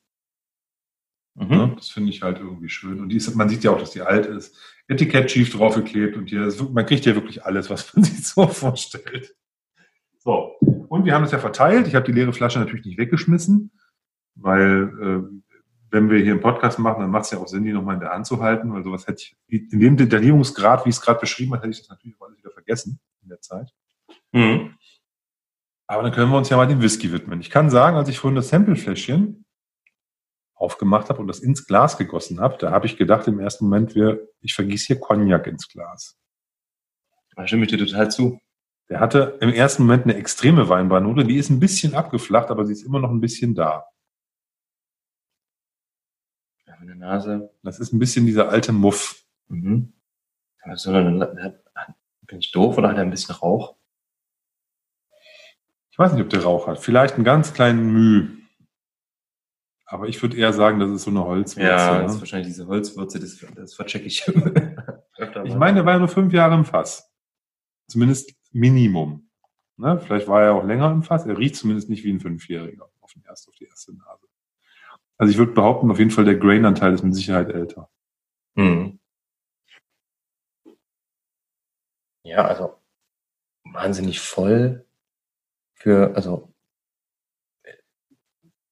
Mhm. Ja, das finde ich halt irgendwie schön. Und die ist, man sieht ja auch, dass die alt ist. Etikett schief draufgeklebt und hier, man kriegt ja wirklich alles, was man sich so vorstellt. So, und wir haben es ja verteilt. Ich habe die leere Flasche natürlich nicht weggeschmissen, weil äh, wenn wir hier einen Podcast machen, dann macht es ja auch Sinn, die nochmal in der Hand zu halten, weil sowas hätte ich, in dem Detaillierungsgrad, wie ich es gerade beschrieben habe, hätte ich das natürlich alles wieder vergessen in der Zeit. Mhm. Aber dann können wir uns ja mal dem Whisky widmen. Ich kann sagen, als ich vorhin das Samplefläschchen aufgemacht habe und das ins Glas gegossen habe, da habe ich gedacht im ersten Moment, wir, ich vergieße hier Cognac ins Glas. Da stimme ich dir total zu. Der hatte im ersten Moment eine extreme Weinbarnote, die ist ein bisschen abgeflacht, aber sie ist immer noch ein bisschen da. Ja, meine Nase. Das ist ein bisschen dieser alte Muff. Mhm. Also, bin ich doof oder hat er ein bisschen Rauch? Ich weiß nicht, ob der Rauch hat. Vielleicht einen ganz kleinen Mühe. Aber ich würde eher sagen, das ist so eine Holzwürze. Ja, das ne? ist wahrscheinlich diese Holzwürze, das, das verchecke ich. ich meine, der war ja nur fünf Jahre im Fass. Zumindest Minimum. Ne? Vielleicht war er auch länger im Fass. Er riecht zumindest nicht wie ein Fünfjähriger auf, den erst, auf die erste Nase. Also ich würde behaupten, auf jeden Fall der Grain-Anteil ist mit Sicherheit älter. Mhm. Ja, also wahnsinnig voll für, also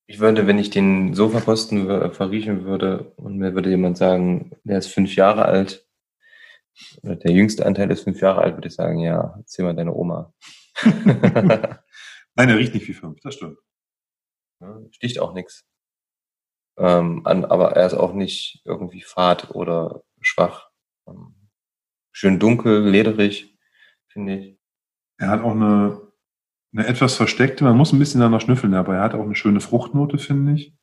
ich würde, wenn ich den so verkosten verriechen würde und mir würde jemand sagen, der ist fünf Jahre alt, der jüngste Anteil ist fünf Jahre alt, würde ich sagen, ja, erzähl mal deine Oma. Nein, er riecht nicht wie fünf, das stimmt. sticht auch nichts. Ähm, aber er ist auch nicht irgendwie fad oder schwach. Ähm, schön dunkel, lederig, finde ich. Er hat auch eine eine etwas versteckte, man muss ein bisschen danach schnüffeln, aber er hat auch eine schöne Fruchtnote, finde ich.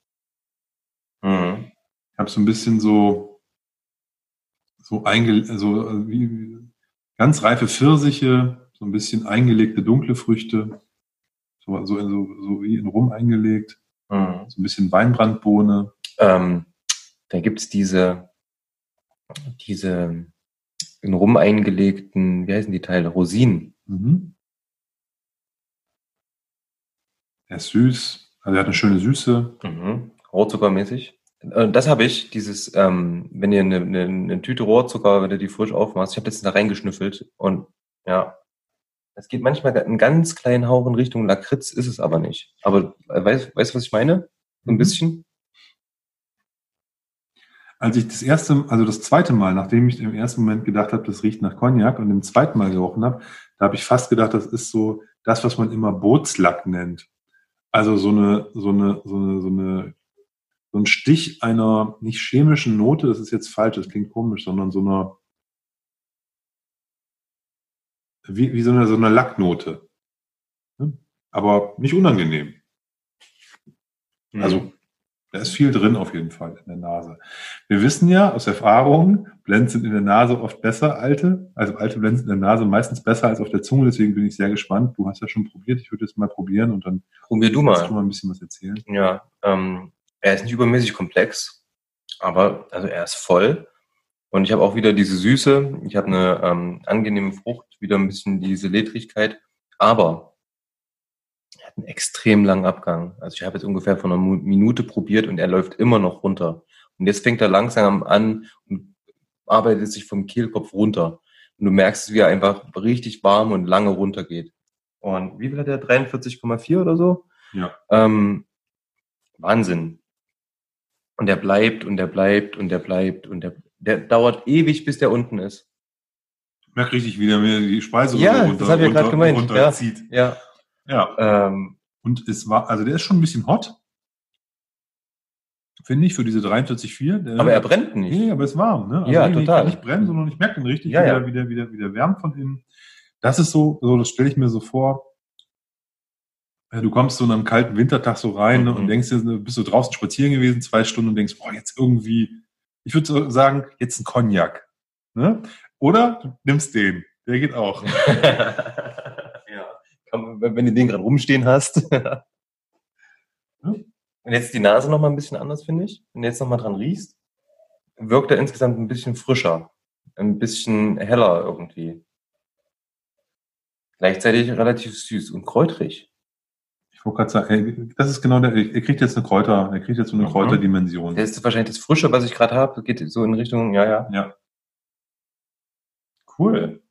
Mhm. Ich habe so ein bisschen so, so, einge, so wie, ganz reife Pfirsiche, so ein bisschen eingelegte dunkle Früchte, so, so, so, so wie in Rum eingelegt, mhm. so ein bisschen Weinbrandbohne. Ähm, da gibt's diese, diese in Rum eingelegten, wie heißen die Teile, Rosinen. Mhm. Er ist süß, also er hat eine schöne Süße. Mhm. Rohrzuckermäßig. Äh, das habe ich, dieses, ähm, wenn ihr eine, eine, eine Tüte Rohrzucker, wenn du die frisch aufmachst, ich habe das da reingeschnüffelt und ja, es geht manchmal einen ganz kleinen Hauch in Richtung Lakritz, ist es aber nicht. Aber äh, weißt du, was ich meine? So ein mhm. bisschen? Als ich das erste, also das zweite Mal, nachdem ich im ersten Moment gedacht habe, das riecht nach Cognac und im zweiten Mal gerochen habe, da habe ich fast gedacht, das ist so das, was man immer Bootslack nennt. Also so eine, so eine, so eine, so eine, so ein Stich einer nicht chemischen Note, das ist jetzt falsch, das klingt komisch, sondern so einer, wie, wie so eine, so eine Lacknote. Aber nicht unangenehm. Mhm. Also da ist viel drin auf jeden Fall in der Nase. Wir wissen ja aus Erfahrung, Blends sind in der Nase oft besser, alte. Also alte Blends in der Nase meistens besser als auf der Zunge. Deswegen bin ich sehr gespannt. Du hast ja schon probiert. Ich würde es mal probieren und dann probier du mal. du mal ein bisschen was erzählen. Ja, ähm, er ist nicht übermäßig komplex, aber also er ist voll. Und ich habe auch wieder diese Süße. Ich habe eine ähm, angenehme Frucht, wieder ein bisschen diese Ledrigkeit. Aber einen extrem langen Abgang. Also ich habe jetzt ungefähr von einer Minute probiert und er läuft immer noch runter. Und jetzt fängt er langsam an und arbeitet sich vom Kehlkopf runter. Und du merkst, wie er einfach richtig warm und lange runtergeht. Und wie viel hat er? 43,4 oder so? Ja. Ähm, Wahnsinn. Und der bleibt und der bleibt und der bleibt und der, der dauert ewig, bis der unten ist. Ich merke richtig, wie der mir die Speise Ja, das hab ich ja gerade gemeint, ja. runterzieht. Ja. Ja. Ähm, Und es war, also der ist schon ein bisschen hot. Finde ich, für diese 43,4. Der- aber er brennt nicht. Nee, aber es ist warm, ne? Ja, nee, total. Nicht brennen, sondern ich merke den richtig, Ja, wie, ja. Der, wie, der, wie, der, wie der wärmt von innen. Das ist so, so das stelle ich mir so vor. Ja, Du kommst so an einem kalten Wintertag so rein ne, und Mhm. denkst, dir, du bist so draußen spazieren gewesen, zwei Stunden und denkst, boah, jetzt irgendwie, ich würde so sagen, jetzt ein Cognac. Ne? Oder du nimmst den, der geht auch. ja. Wenn, du den gerade rumstehen hast. Und jetzt die Nase noch mal ein bisschen anders, finde ich. Wenn du jetzt noch mal dran riechst, wirkt er insgesamt ein bisschen frischer. Ein bisschen heller irgendwie. Gleichzeitig relativ süß und kräutrig. Wollte gerade sagen, das ist genau der, er kriegt jetzt eine Kräuter, er kriegt jetzt so eine Mhm. Kräuterdimension. Das ist wahrscheinlich das Frische, was ich gerade habe. Geht so in Richtung, ja, ja. Ja. Cool.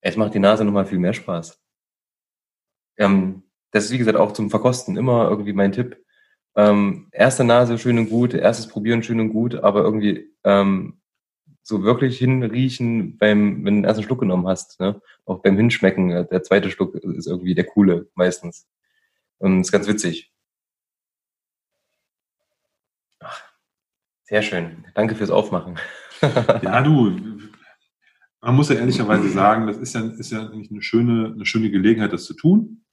Es macht die Nase nochmal viel mehr Spaß. Ähm, das ist, wie gesagt, auch zum Verkosten immer irgendwie mein Tipp. Ähm, erste Nase schön und gut, erstes Probieren schön und gut, aber irgendwie ähm, so wirklich hinriechen, beim, wenn du den ersten Schluck genommen hast, ne? auch beim Hinschmecken, äh, der zweite Schluck ist irgendwie der coole meistens. Und ist ganz witzig. Ach, sehr schön. Danke fürs Aufmachen. Ja, du, man muss ja ehrlicherweise sagen, das ist ja, ist ja eigentlich eine schöne, eine schöne Gelegenheit, das zu tun.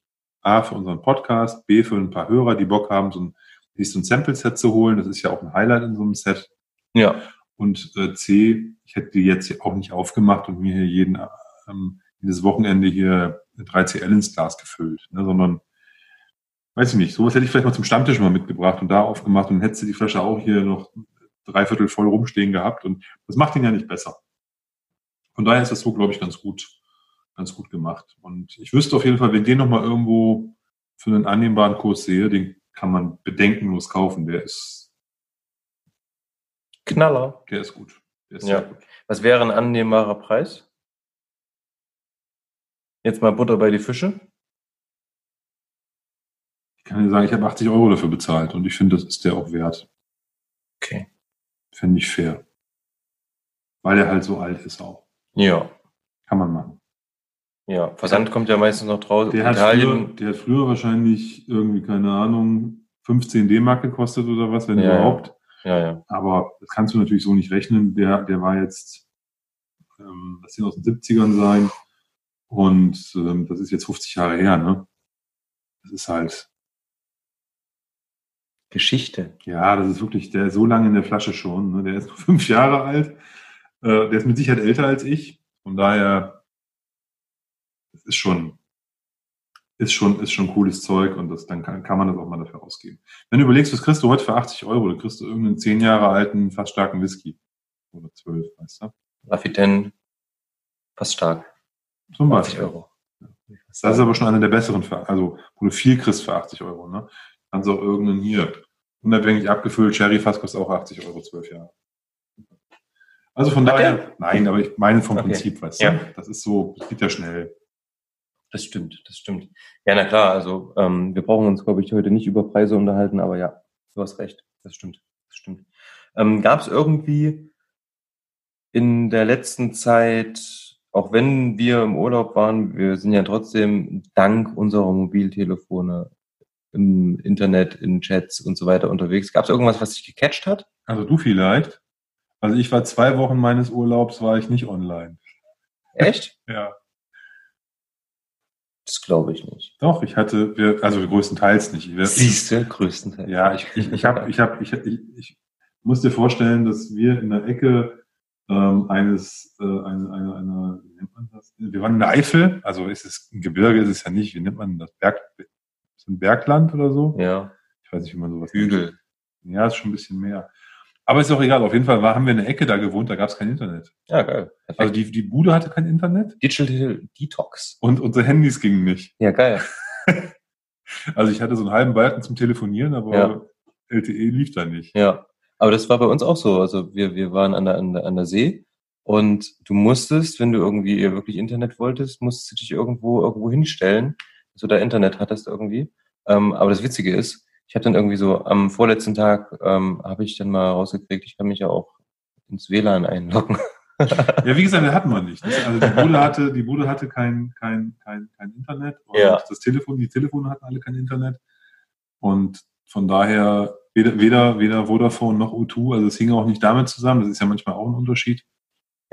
A, für unseren Podcast, B, für ein paar Hörer, die Bock haben, so ein, sich so ein Sample-Set zu holen. Das ist ja auch ein Highlight in so einem Set. Ja, Und äh, C, ich hätte die jetzt auch nicht aufgemacht und mir hier jeden, ähm, jedes Wochenende hier 3CL ins Glas gefüllt, ne, sondern, weiß ich nicht, sowas hätte ich vielleicht mal zum Stammtisch mal mitgebracht und da aufgemacht und hättest du die Flasche auch hier noch dreiviertel voll rumstehen gehabt und das macht ihn ja nicht besser. Von daher ist das so, glaube ich, ganz gut, ganz gut gemacht. Und ich wüsste auf jeden Fall, wenn ich den nochmal irgendwo für einen annehmbaren Kurs sehe, den kann man bedenkenlos kaufen. Der ist, Knaller. der ist gut. Der ist Ja. gut. Was wäre ein annehmbarer Preis? Jetzt mal Butter bei die Fische. Ich kann dir sagen, ich habe 80 Euro dafür bezahlt und ich finde, das ist der auch wert. Okay. Finde ich fair. Weil er halt so alt ist auch. Ja, Kann man machen. ja. Versand kommt ja meistens noch draußen. Der hat, früher, der hat früher wahrscheinlich irgendwie, keine Ahnung, 15 D-Mark gekostet oder was, wenn Ja, ja. überhaupt. Ja, ja. Aber das kannst du natürlich so nicht rechnen. Der, der war jetzt, ähm, das sind aus den 70ern sein. Und ähm, das ist jetzt 50 Jahre her, ne? Das ist halt, Geschichte. ja, das ist wirklich, der ist so lange in der Flasche schon. Ne? Der ist nur fünf Jahre alt. Äh, der ist mit Sicherheit älter als ich. Von daher, das ist schon, ist schon, ist schon cooles Zeug und das, dann kann, kann man das auch mal dafür ausgeben. Wenn du überlegst, was kriegst du heute für 80 Euro, dann kriegst du irgendeinen zehn Jahre alten, fast starken Whisky. Oder zwölf, weißt du? Raffiten. Fast stark. Zum 80 Beispiel. Euro. Das ist aber schon einer der besseren, also wo du viel kriegst für 80 Euro. Ne? Kannst auch irgendeinen hier, unabhängig abgefüllt, Cherry Fass kostet auch 80 Euro, zwölf Jahre. Also von Hat daher, nein, aber ich meine vom Okay. Prinzip, weißt Ja. du? Das ist so, das geht ja schnell. Das stimmt, das stimmt. Ja, na klar, also ähm, wir brauchen uns, glaube ich, heute nicht über Preise unterhalten, aber ja, du hast recht. Das stimmt. Das stimmt. Ähm, Gab es irgendwie in der letzten Zeit, auch wenn wir im Urlaub waren, wir sind ja trotzdem dank unserer Mobiltelefone im Internet, in Chats und so weiter unterwegs. Gab es irgendwas, was dich gecatcht hat? Also du vielleicht. Also ich war zwei Wochen meines Urlaubs, war ich nicht online. Echt? Ja. Das glaube ich nicht. Doch, ich hatte, wir, also größtenteils nicht. Ich, Siehst du, größtenteils. Ja, ich, ich, ich habe, ich habe, ich, ich, ich muss dir vorstellen, dass wir in der Ecke ähm, eines, äh, eine, eine, eine, wie nennt man das? Wir waren in der Eifel, also ist es ein Gebirge, ist es ja nicht, wie nennt man das? Berg, ist ein Bergland oder so? Ja, Ich weiß nicht, wie man sowas nennt. Hügel. Ja, ist schon ein bisschen mehr. Aber ist auch egal, auf jeden Fall war, haben wir in der Ecke da gewohnt, da gab es kein Internet. Ja, geil. Perfekt. Also die, die Bude hatte kein Internet Digital Detox. und unsere Handys gingen nicht. Ja, geil. Also ich hatte so einen halben Balken zum Telefonieren, aber Ja. LTE lief da nicht. Ja. Aber das war bei uns auch so. Also wir, wir waren an der, an, der, an der See und du musstest, wenn du irgendwie wirklich Internet wolltest, musstest du dich irgendwo irgendwo hinstellen, dass du da Internet hattest irgendwie. Ähm, aber das Witzige ist, Ich habe dann irgendwie so am vorletzten Tag ähm, habe ich dann mal rausgekriegt, ich kann mich ja auch ins WLAN einloggen. Ja, wie gesagt, wir hatten wir nicht. Das- Also die Bude hatte, die Bude hatte kein, kein, kein, kein Internet und Ja. das Telefon, die Telefone hatten alle kein Internet. Und von daher weder, weder, weder Vodafone noch O2, also es hing auch nicht damit zusammen, das ist ja manchmal auch ein Unterschied.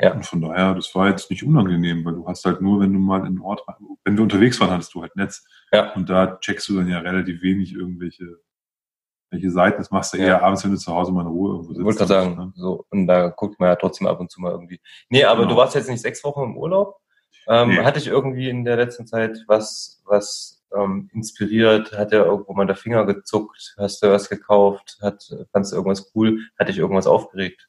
Ja. Und von daher, das war jetzt nicht unangenehm, weil du hast halt nur, wenn du mal in einen Ort, wenn wir unterwegs waren, hattest du halt Netz. Ja. Und da checkst du dann ja relativ wenig irgendwelche welche Seiten. Das machst du eher Ja. abends, wenn du zu Hause mal in Ruhe irgendwo Ich sitzt. wollte gerade sagen, Ne? so, und da guckt man ja trotzdem ab und zu mal irgendwie. Nee, aber Genau. du warst jetzt nicht sechs Wochen im Urlaub. Ähm, Nee. Hatte ich irgendwie in der letzten Zeit was, was ähm, inspiriert? Hat ja irgendwo mal der Finger gezuckt? Hast du was gekauft? Hat, fandst du irgendwas cool? Hat dich irgendwas aufgeregt?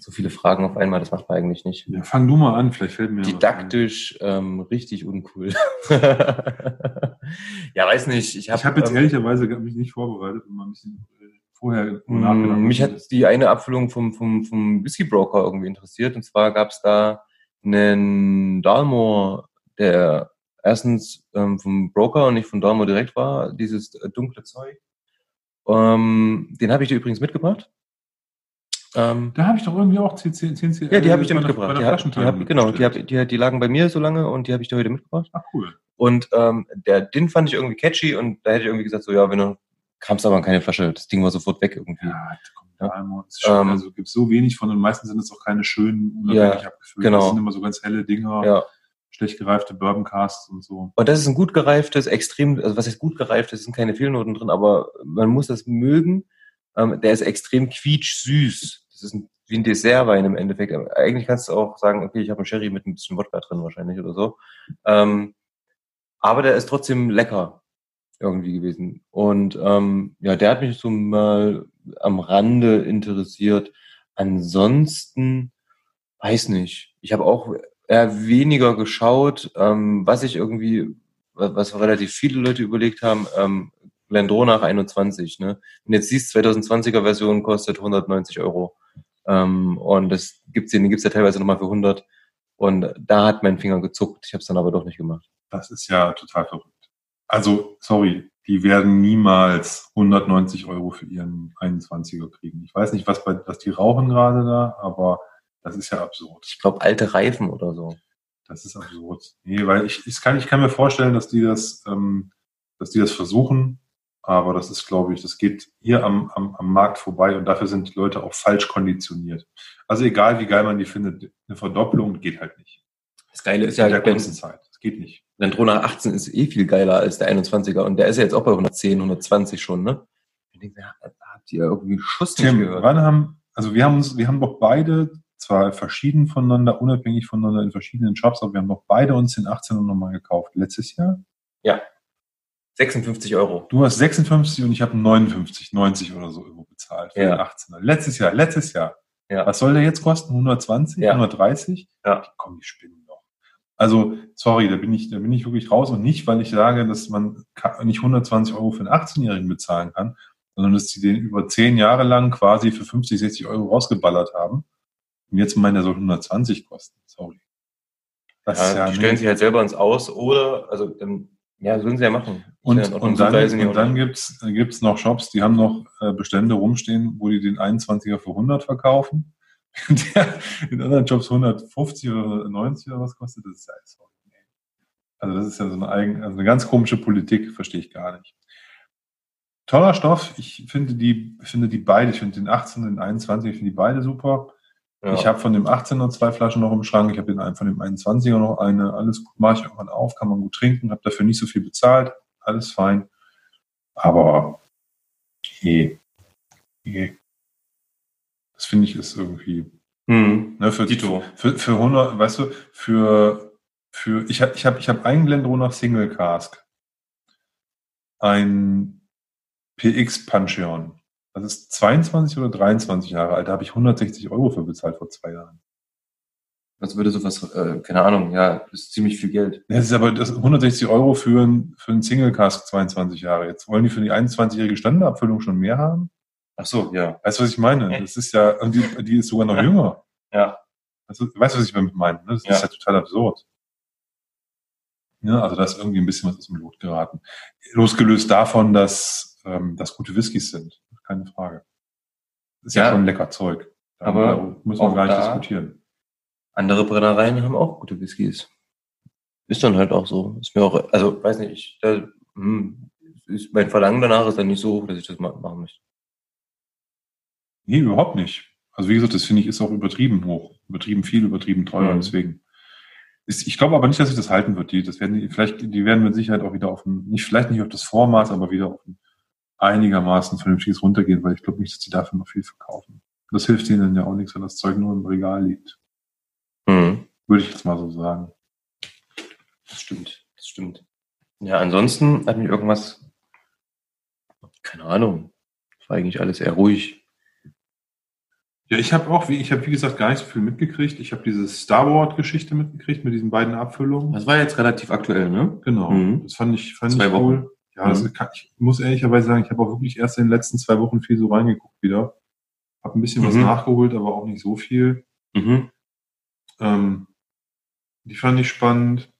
So viele Fragen auf einmal, das macht man eigentlich nicht. Ja, fang du mal an, vielleicht fällt mir. Didaktisch ähm, richtig uncool. ja, weiß nicht. Ich habe Ich habe jetzt ähm, ehrlicherweise mich nicht vorbereitet und mal ein bisschen äh, vorher Mm, Mich hat die eine Abfüllung vom, vom, vom Whisky Broker irgendwie interessiert. Und zwar gab es da einen Dalmor, der erstens ähm, vom Broker und nicht von Dalmor direkt war, dieses äh, dunkle Zeug. Ähm, den habe ich dir übrigens mitgebracht. Ähm, Da habe ich doch irgendwie auch 10 10 10 ja, die habe ich dir mitgebracht. Die, hab, die, Flaschenteilung hab, genau, die, bestellt. hab, die, die lagen bei mir so lange und die habe ich dir heute mitgebracht. Ah, cool. Und ähm, der, den fand ich irgendwie catchy und da hätte ich irgendwie gesagt, so ja, wenn du kamst aber an keine Flasche, das Ding war sofort weg irgendwie. Ja, komm, Ja. Dalmor ist schon, Ähm, also gibt so wenig von und meistens sind es auch keine schönen, Ja, abgefüllt. genau. Das sind immer so ganz helle Dinger, Ja. schlecht gereifte Bourbon Casts und so. Und das ist ein gut gereiftes, extrem, also was heißt gut gereiftes, es sind keine Fehlnoten drin, aber man muss das mögen. Ähm, der ist extrem quietsch-süß. Das ist ein, wie ein Dessertwein im Endeffekt. Eigentlich kannst du auch sagen, okay, ich habe einen Sherry mit ein bisschen Wodka drin wahrscheinlich oder so. Ähm, aber der ist trotzdem lecker irgendwie gewesen. Und ähm, ja, der hat mich so mal am Rande interessiert. Ansonsten weiß nicht. Ich habe auch eher weniger geschaut, ähm, was ich irgendwie, was relativ viele Leute überlegt haben, ähm, Glendronach 21, ne? Wenn jetzt siehst, 2020er Version kostet 190 Euro. Ähm, und das gibt's, den gibt's ja teilweise nochmal für 100. Und da hat mein Finger gezuckt. Ich habe es dann aber doch nicht gemacht. Das ist ja total verrückt. Also, sorry, die werden niemals 190 Euro für ihren 21er kriegen. Ich weiß nicht, was, bei, was die rauchen gerade da, aber das ist ja absurd. Ich glaube, alte Reifen oder so. Das ist absurd. Nee, weil ich, ich, kann, ich kann mir vorstellen, dass die das, ähm, dass die das versuchen, aber das ist, glaube ich, das geht hier am, am, am Markt vorbei und dafür sind die Leute auch falsch konditioniert. Also egal, wie geil man die findet, eine Verdopplung geht halt nicht. Das Geile ist In ja, der kurzen Zeit. Das geht nicht. Glendronach 18 ist eh viel geiler als der 21er. Und der ist ja jetzt auch bei 110, 120 schon, ne? Ich denke, ja, habt ihr irgendwie Schuss Tim, gehört? wann haben, also wir haben uns, wir haben doch beide, zwar verschieden voneinander, unabhängig voneinander in verschiedenen Shops, aber wir haben doch beide uns den 18er nochmal gekauft. Letztes Jahr? 56 Euro. Du hast 56 und ich habe 59, 90 oder so Euro bezahlt für Ja. den 18er. Letztes Jahr, letztes Jahr. Ja. Was soll der jetzt kosten? 120, Ja. 130? Ja. Komm, die spinnen doch. Also, sorry, da bin ich, da bin ich wirklich raus und nicht, weil ich sage, dass man nicht 120 Euro für einen 18-Jährigen bezahlen kann, sondern dass die den über 10 Jahre lang quasi für 50, 60 Euro rausgeballert haben. Und jetzt meinen, der soll 120 kosten. Sorry. Das Ja, ist ja die stellen sich halt selber ins Aus oder, also, ähm, ja, sollen sie ja machen. Und, ja und So dann, und dann gibt's gibt's noch Shops, die haben noch äh, Bestände rumstehen, wo die den 21er für 100 verkaufen. Der in anderen Shops 150 oder 190 oder was kostet. Das ist ja sorry, nee. Also das ist ja so eine, eigen, also eine ganz komische Politik, verstehe ich gar nicht. Toller Stoff. Ich finde die, finde die beide, ich finde den 18 und den 21, ich finde die beide super. Ja. Ich habe von dem 18er zwei Flaschen noch im Schrank. Ich habe von dem 21er noch eine. Alles gut, mache ich irgendwann auf, kann man gut trinken. Habe dafür nicht so viel bezahlt. Alles fein. Aber je, je. Das finde ich ist irgendwie hm. ne, für, Dito. für, für 100, weißt du, für, für ich habe ich hab, ich hab einen Glendronach Single Cask. Ein PX Pancheon. Das ist 22 oder 23 Jahre alt. Da habe ich 160 Euro für bezahlt vor zwei Jahren. Was würde sowas, äh, keine Ahnung, ja, das ist ziemlich viel Geld. Das ist aber das 160 Euro für ein, für ein Single Cask 22 Jahre. Jetzt wollen die für die 21-jährige Standardabfüllung schon mehr haben? Ach so, ja. Weißt du, was ich meine? Das ist ja, und die, die ist sogar noch jünger. Ja. Also, weißt du, was ich damit meine? ne? Das Ja. ist ja total absurd. Ja, also da ist irgendwie ein bisschen was aus dem Lot geraten. Losgelöst davon, dass ähm, das gute Whiskys sind. Keine Frage. Ist ja, Ja. schon lecker Zeug. Da Aber müssen wir gar nicht diskutieren. Andere Brennereien haben auch gute Whiskys. Ist dann halt auch so. Ist mir auch, also weiß nicht, ich, da, hm, ist, mein Verlangen danach ist dann nicht so hoch, dass ich das ma- machen möchte. Nee, überhaupt nicht. Also wie gesagt, das finde ich ist auch übertrieben hoch. Übertrieben viel, übertrieben teuer. Mhm. Deswegen. Ist, ich glaube aber nicht, dass sich das halten wird. Die, das werden, die- vielleicht, die werden mit Sicherheit auch wieder auf ein, nicht, vielleicht nicht auf das Vormaß, aber wieder auf ein einigermaßen vernünftiges runtergehen, weil ich glaube nicht, dass die dafür noch viel verkaufen. Das hilft denen ja auch nichts, wenn das Zeug nur im Regal liegt. Hm. Würde ich jetzt mal so sagen. Das stimmt, das stimmt. Ja, ansonsten hat mich irgendwas, keine Ahnung, das war eigentlich alles eher ruhig. Ja, ich habe auch, wie ich habe wie gesagt gar nicht so viel mitgekriegt. Ich habe diese Star Wars Geschichte mitgekriegt mit diesen beiden Abfüllungen. Das war jetzt relativ aktuell, ne? Genau. Mhm. Das fand ich fand Zwei ich Wochen. Ja, Mhm. kann, ich muss ehrlicherweise sagen, ich habe auch wirklich erst in den letzten zwei Wochen viel so reingeguckt wieder. Habe ein bisschen was Mhm. nachgeholt, aber auch nicht so viel. Mhm. Ähm, die fand ich spannend.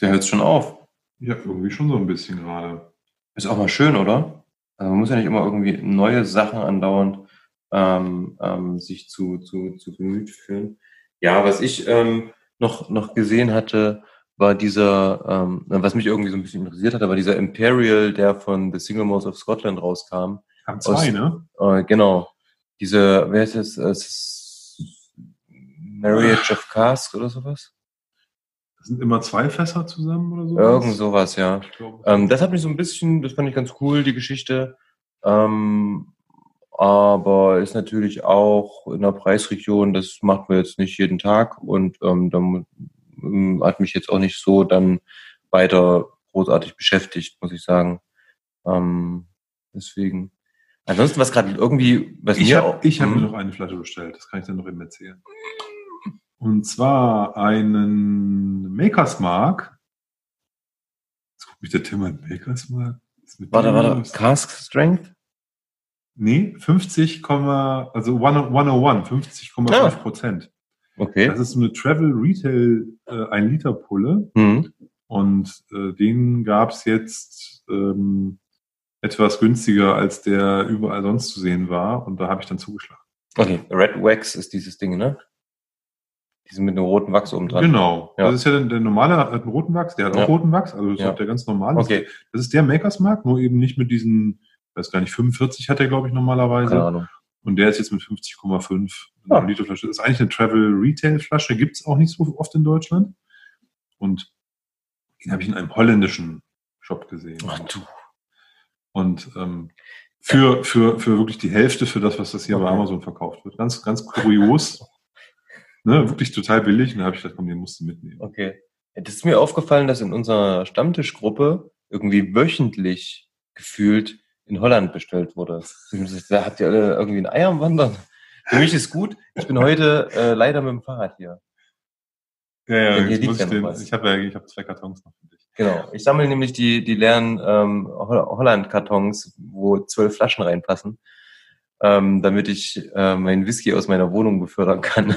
Der hört schon auf. Ja, irgendwie schon so ein bisschen gerade. Ist auch mal schön, oder? Also man muss ja nicht immer irgendwie neue Sachen andauernd ähm, ähm, sich zu, zu, zu Gemüt führen. Ja, was ich ähm, noch, noch gesehen hatte, war dieser, ähm, was mich irgendwie so ein bisschen interessiert hatte, war dieser Imperial, der von The Single Malls of Scotland rauskam. Haben zwei, Aus- ne? Äh, genau. Diese, wer ist das? Äh, Marriage of Cask oder sowas? Das sind immer zwei Fässer zusammen oder so. Irgend sowas, ja. Ähm, das hat mich so ein bisschen, das fand ich ganz cool, die Geschichte. Ähm, aber ist natürlich auch in der Preisregion, das macht man jetzt nicht jeden Tag und ähm, dann ähm, hat mich jetzt auch nicht so dann weiter großartig beschäftigt, muss ich sagen. Ähm, deswegen. Ansonsten, was gerade irgendwie, was ich mir habe auch- ich hab mir Hm? noch eine Flasche bestellt. Das kann ich dir noch eben erzählen. Und zwar einen Makers Mark. Jetzt guckt mich der Tim an. Makers Mark? Warte, warte? Cask Strength? Nee, 50, also 101, 50,5 Ah. Prozent. Okay. Das ist so eine Travel Retail äh, 1 Liter Pulle. Hm. Und äh, den gab's jetzt ähm, etwas günstiger, als der überall sonst zu sehen war. Und da habe ich dann zugeschlagen. Okay, Red Wax ist dieses Ding, ne? Diese mit einem roten Wachs oben dran. Genau. Ja. Das ist ja der, der normale, hat einen roten Wachs, der hat Ja. auch roten Wachs, also das Ja. auch der ganz normale. Okay, Das ist der Makers Mark, nur eben nicht mit diesen, weiß gar nicht, 45 hat er, glaube ich, normalerweise. keine Ahnung. Und der ist jetzt mit 50,5 Ja. eine Literflasche. Das ist eigentlich eine Travel Retail Flasche, gibt's auch nicht so oft in Deutschland. Und den habe ich in einem holländischen Shop gesehen. Ach du. Und ähm, für, für, für wirklich die Hälfte für das, was das hier bei Okay. Amazon verkauft wird. Ganz, ganz kurios. ne, wirklich total billig. Und da habe ich gedacht, komm, den musst du mitnehmen. Okay. Das ist mir aufgefallen, dass in unserer Stammtischgruppe irgendwie wöchentlich gefühlt in Holland bestellt wurde. Da habt ihr alle irgendwie ein Ei am Wandern. Für mich ist gut. Ich bin heute äh, leider mit dem Fahrrad hier. Ja, ja, Denn hier liegt muss ja den, was. ich habe ja, ich habe zwei Kartons noch für dich. Genau. Ich sammle nämlich die, die leeren ähm, Holl- Holland-Kartons, wo zwölf Flaschen reinpassen, ähm, damit ich äh, meinen Whisky aus meiner Wohnung befördern kann.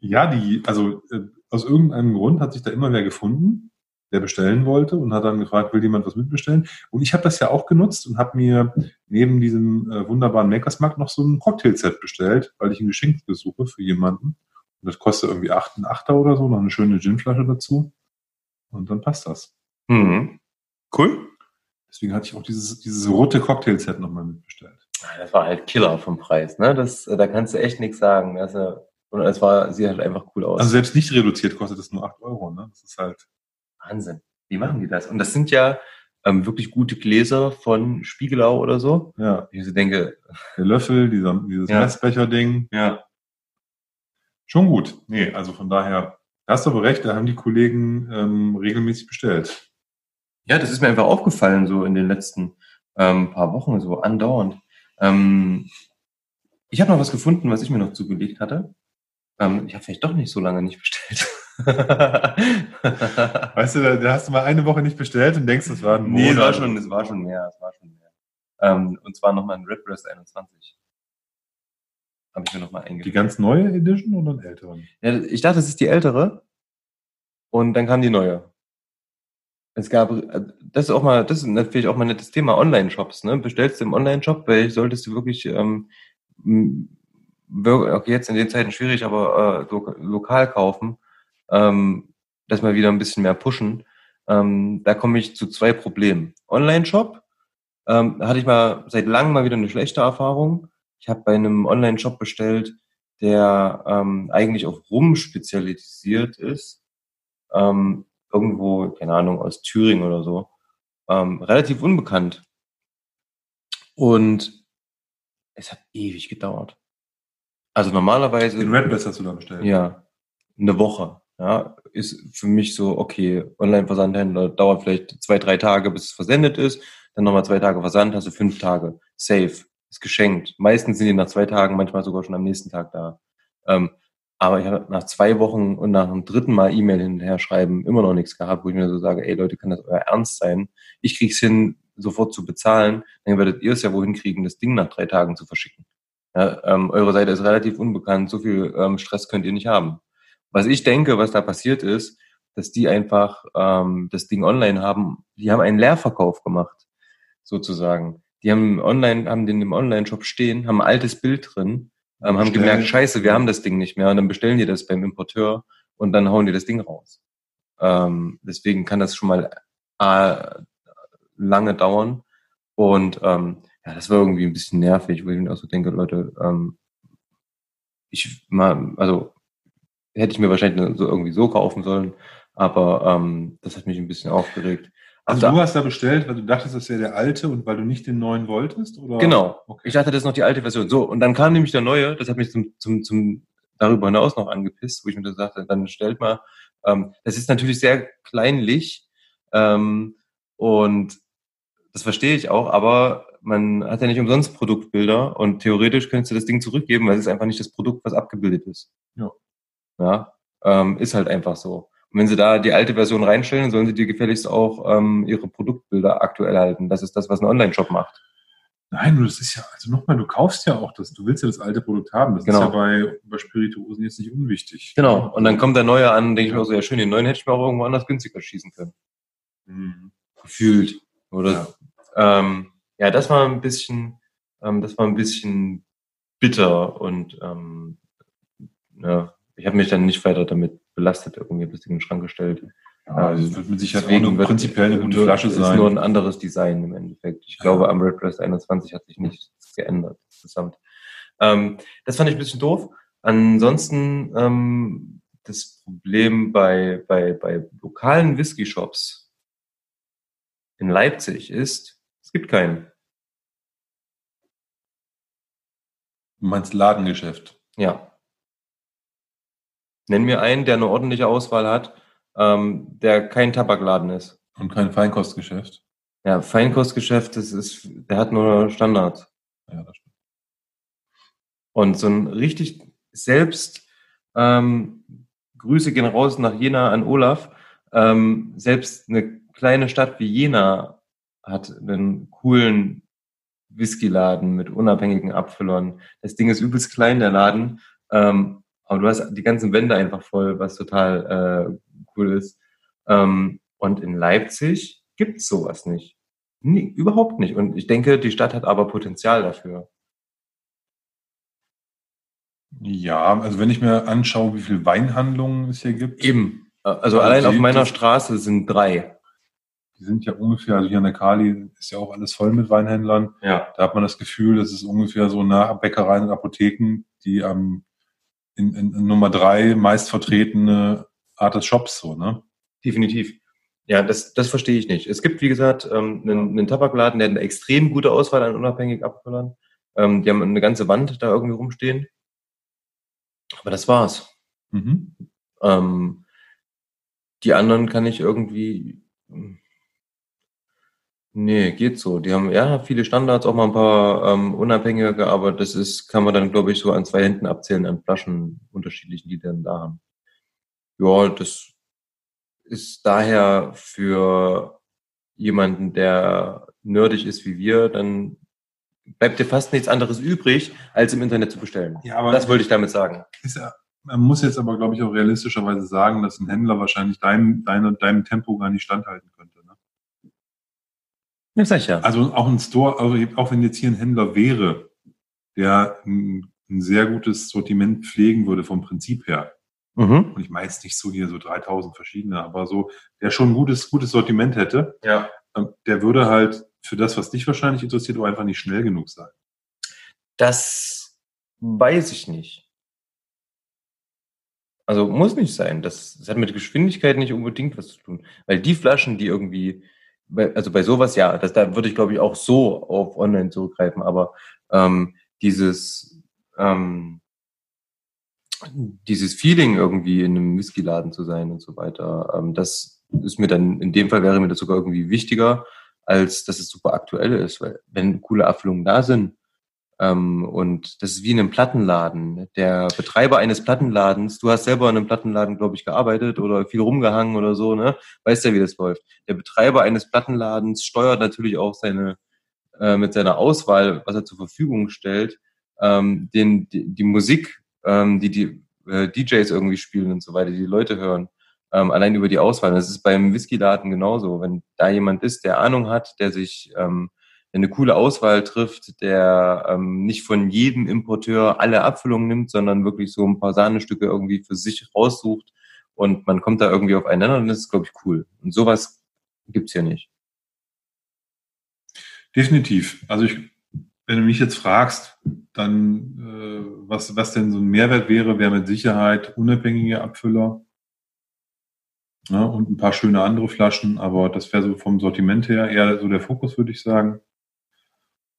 Ja, die, also äh, aus irgendeinem Grund hat sich da immer wer gefunden, der bestellen wollte und hat dann gefragt, will jemand was mitbestellen? Und ich habe das ja auch genutzt und habe mir neben diesem äh, wunderbaren Makersmarkt noch so ein Cocktailset bestellt, weil ich ein Geschenk besuche für jemanden. Und das kostet irgendwie acht, ein Achter oder so, noch eine schöne Ginflasche dazu. Und dann passt das. Mhm. Cool. Deswegen hatte ich auch dieses, dieses rote Cocktailset nochmal mitbestellt. Das war halt Killer vom Preis, ne? Das, äh, da kannst du echt nichts sagen. Das, äh, und es war, sieht halt einfach cool aus. Also selbst nicht reduziert kostet es nur acht Euro, ne? Das ist halt, Wahnsinn. Wie machen die das? Und das sind ja ähm, wirklich gute Gläser von Spiegelau oder so. ja, Ich denke, der Löffel, dieser, dieses Ja. Messbecher-Ding. ja, Schon gut. Nee, also von daher, da hast du aber recht, da haben die Kollegen ähm, regelmäßig bestellt. Ja, das ist mir einfach aufgefallen, so in den letzten ähm, paar Wochen, so andauernd. Ähm, ich habe noch was gefunden, was ich mir noch zugelegt hatte. Ähm, ich habe vielleicht doch nicht so lange nicht bestellt. Weißt du, da, da hast du mal eine Woche nicht bestellt und denkst, das war ein nee, es war Monat. schon, es war schon mehr, es war schon mehr. Ähm, und zwar nochmal ein Redbreast 21. Habe ich mir nochmal Die eingefügt. ganz neue Edition oder einen älteren? Ja, ich dachte, das ist die ältere. Und dann kam die neue. Es gab, äh, das ist auch mal, das ist natürlich auch mal ein nettes Thema, Online-Shops, ne? Bestellst du im Online-Shop, weil solltest du wirklich, ähm, okay, jetzt in den Zeiten schwierig, aber äh, lo lokal kaufen, ähm, das mal wieder ein bisschen mehr pushen. Ähm, da komme ich zu zwei Problemen. Online-Shop, ähm, da hatte ich mal seit langem mal wieder eine schlechte Erfahrung. Ich habe bei einem Online-Shop bestellt, der ähm, eigentlich auf Rum spezialisiert ist. Ähm, irgendwo, keine Ahnung, aus Thüringen oder so. Ähm, relativ unbekannt. Und es hat ewig gedauert. Also normalerweise. Den Red Best hast du da bestellt. Ja, eine Woche. Ja, ist für mich so, okay, Online-Versandhändler dauert vielleicht zwei, drei Tage, bis es versendet ist. Dann nochmal zwei Tage Versand, hast du fünf Tage. Safe. Ist geschenkt. Meistens sind die nach zwei Tagen, manchmal sogar schon am nächsten Tag da. Ähm, aber ich habe nach zwei Wochen und nach dem dritten Mal E-Mail hinterher schreiben immer noch nichts gehabt, wo ich mir so sage, ey Leute, kann das euer Ernst sein? Ich krieg's hin, sofort zu bezahlen, dann werdet ihr es ja wohin kriegen, das Ding nach drei Tagen zu verschicken. Ja, ähm, eure Seite ist relativ unbekannt, so viel ähm, Stress könnt ihr nicht haben. Was ich denke, was da passiert ist, dass die einfach ähm, das Ding online haben, die haben einen Leerverkauf gemacht, sozusagen. Die haben online, haben den im Online-Shop stehen, haben ein altes Bild drin, ähm, haben gemerkt, scheiße, wir haben das Ding nicht mehr und dann bestellen die das beim Importeur und dann hauen die das Ding raus. Ähm, deswegen kann das schon mal äh, lange dauern und ähm, ja, das war irgendwie ein bisschen nervig, wo ich mir auch so denke, Leute, ähm, ich mal, also hätte ich mir wahrscheinlich so irgendwie so kaufen sollen, aber ähm, das hat mich ein bisschen aufgeregt. Also Auf du hast da bestellt, weil du dachtest, das wäre der alte und weil du nicht den neuen wolltest? Oder? Genau. Okay. Ich dachte, das ist noch die alte Version. So, und dann kam nämlich der neue, das hat mich zum, zum, zum darüber hinaus noch angepisst, wo ich mir das sagte, dann stellt mal, ähm, das ist natürlich sehr kleinlich ähm, und das verstehe ich auch, aber man hat ja nicht umsonst Produktbilder und theoretisch könntest du das Ding zurückgeben, weil es ist einfach nicht das Produkt, was abgebildet ist. Ja. Ja, ähm, ist halt einfach so. Und wenn sie da die alte Version reinstellen, sollen sie dir gefälligst auch ähm, ihre Produktbilder aktuell halten. Das ist das, was ein Online-Shop macht. Nein, du, das ist ja, also nochmal, du kaufst ja auch das, du willst ja das alte Produkt haben. Das Genau. ist ja bei, bei Spirituosen jetzt nicht unwichtig. Genau. Und dann kommt der neue an, denke ich mir auch so, ja schön, den neuen hätte ich mir auch irgendwo anders günstiger schießen können. Mhm. Gefühlt. Oder ja, ähm, ja das war ein bisschen, ähm, das war ein bisschen bitter und ähm, ja, ich habe mich dann nicht weiter damit belastet, irgendwie Ding in den Schrank gestellt. Ja, also es wird mit Sicherheit Deswegen wird- prinzipiell eine gute Flasche ist sein. nur ein anderes Design im Endeffekt. Ich glaube, am Redbreast 21 hat sich nichts geändert insgesamt. Ähm, das fand ich ein bisschen doof. Ansonsten ähm, das Problem bei, bei, bei lokalen Whisky-Shops in Leipzig ist, es gibt keinen. Du meinst Ladengeschäft. Ja. Nenn mir einen, der eine ordentliche Auswahl hat, ähm, der kein Tabakladen ist. Und kein Feinkostgeschäft. Ja, Feinkostgeschäft, das ist, der hat nur Standards. Ja, das stimmt. Und so ein richtig selbst, ähm, Grüße gehen raus nach Jena an Olaf, ähm, selbst eine kleine Stadt wie Jena hat einen coolen Whiskyladen mit unabhängigen Abfüllern. Das Ding ist übelst klein, der Laden, ähm, aber du hast die ganzen Wände einfach voll, was total äh, cool ist. Ähm, und in Leipzig gibt's sowas nicht. Nie, überhaupt nicht. Und ich denke, die Stadt hat aber Potenzial dafür. Ja, also wenn ich mir anschaue, wie viele Weinhandlungen es hier gibt, Eben. Also Also allein auf meiner die- Straße sind drei. die sind ja ungefähr, also hier an der Kali ist ja auch alles voll mit Weinhändlern. Ja. Da hat man das Gefühl, das ist ungefähr so nach Bäckereien und Apotheken, die am in, in, Nummer drei meist vertretene Art des Shops so, ne? Definitiv. Ja, das, das verstehe ich nicht. Es gibt, wie gesagt, ähm, einen, einen Tabakladen, der hat eine extrem gute Auswahl an unabhängigen Abfüllern. Ähm, die haben eine ganze Wand da irgendwie rumstehen. Aber das war's. Mhm. Ähm, die anderen kann ich irgendwie. Nee, geht so. Die haben ja viele Standards, auch mal ein paar ähm, unabhängige, aber das ist, kann man dann, glaube ich, so an zwei Händen abzählen an Flaschen unterschiedlichen, die dann da haben. Ja, das ist daher für jemanden, der nerdig ist wie wir, dann bleibt dir fast nichts anderes übrig, als im Internet zu bestellen. Ja, aber Das wollte ich damit sagen. ja, man muss jetzt aber, glaube ich, auch realistischerweise sagen, dass ein Händler wahrscheinlich deinem, deinem, deinem Tempo gar nicht standhalten könnte. Ja. Also auch ein Store, also auch wenn jetzt hier ein Händler wäre, der ein, ein sehr gutes Sortiment pflegen würde vom Prinzip her. Mhm. Und ich meine jetzt nicht so hier so 3000 verschiedene, aber so, der schon ein gutes, gutes Sortiment hätte, Ja. ähm, der würde halt für das, was dich wahrscheinlich interessiert, einfach nicht schnell genug sein. Das weiß ich nicht. Also muss nicht sein. Das, das hat mit Geschwindigkeit nicht unbedingt was zu tun. Weil die Flaschen, die irgendwie, bei, also bei sowas ja, das, da würde ich glaube ich auch so auf online zurückgreifen, aber ähm, dieses, ähm, dieses Feeling irgendwie in einem Whiskyladen zu sein und so weiter, ähm, das ist mir dann, in dem Fall wäre mir das sogar irgendwie wichtiger, als dass es super aktuell ist, weil wenn coole Abfüllungen da sind, und das ist wie in einem Plattenladen. Der Betreiber eines Plattenladens, du hast selber in einem Plattenladen, glaube ich, gearbeitet oder viel rumgehangen oder so, ne? Weißt ja, wie das läuft. Der Betreiber eines Plattenladens steuert natürlich auch seine, äh, mit seiner Auswahl, was er zur Verfügung stellt, ähm, den, die, die Musik, ähm, die die äh, DJs irgendwie spielen und so weiter, die die Leute hören. Ähm, allein über die Auswahl. Das ist beim Whiskyladen genauso. Wenn da jemand ist, der Ahnung hat, der sich ähm, eine coole Auswahl trifft, der ähm, nicht von jedem Importeur alle Abfüllungen nimmt, sondern wirklich so ein paar Sahnestücke irgendwie für sich raussucht und man kommt da irgendwie aufeinander und das ist, glaube ich, cool. Und sowas gibt's hier nicht. Definitiv. Also ich, wenn du mich jetzt fragst, dann äh, was, was denn so ein Mehrwert wäre, wäre mit Sicherheit unabhängige Abfüller ja, und ein paar schöne andere Flaschen, aber das wäre so vom Sortiment her eher so der Fokus, würde ich sagen.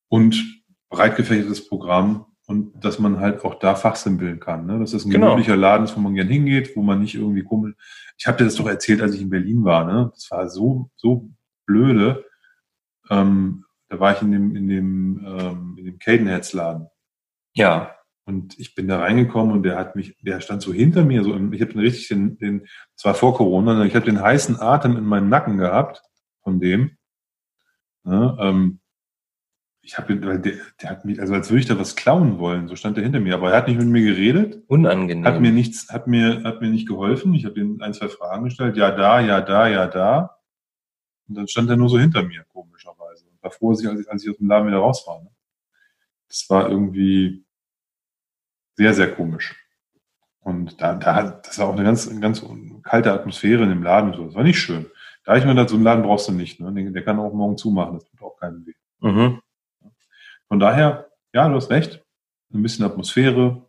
Und breit gefächertes Programm und dass man halt auch da fachsimpeln kann. Ne? Dass das ein Genau. gemütlicher Laden ist, wo man gern hingeht, wo man nicht irgendwie komisch. Ich habe dir das doch erzählt, als ich in Berlin war. Ne? Das war so so blöde. Ähm, da war ich in dem in dem ähm, in dem Cadenheads Laden Ja. und ich bin da reingekommen und der hat mich, der stand so hinter mir, so im, ich habe den richtig den, den, das war vor Corona, ich habe den heißen Atem in meinem Nacken gehabt von dem. Ja, ähm, ich habe, weil der, der hat mich, also als würde ich da was klauen wollen, so stand er hinter mir, aber er hat nicht mit mir geredet, Unangenehm. hat mir nichts, hat mir, hat mir nicht geholfen. Ich habe ihm ein, zwei Fragen gestellt, ja da, ja da, ja da. Und dann stand er nur so hinter mir, komischerweise. Und war froh, als ich, als ich, aus dem Laden wieder raus war. Ne? Das war irgendwie sehr, sehr komisch. Und da, da, das war auch eine ganz, ganz kalte Atmosphäre in dem Laden und so. Das war nicht schön. Da ich mir gedacht, so einen Laden brauchst du nicht. Ne? Der, der kann auch morgen zumachen, das tut auch keinen weh. Mhm. Von daher, ja, du hast recht. Ein bisschen Atmosphäre,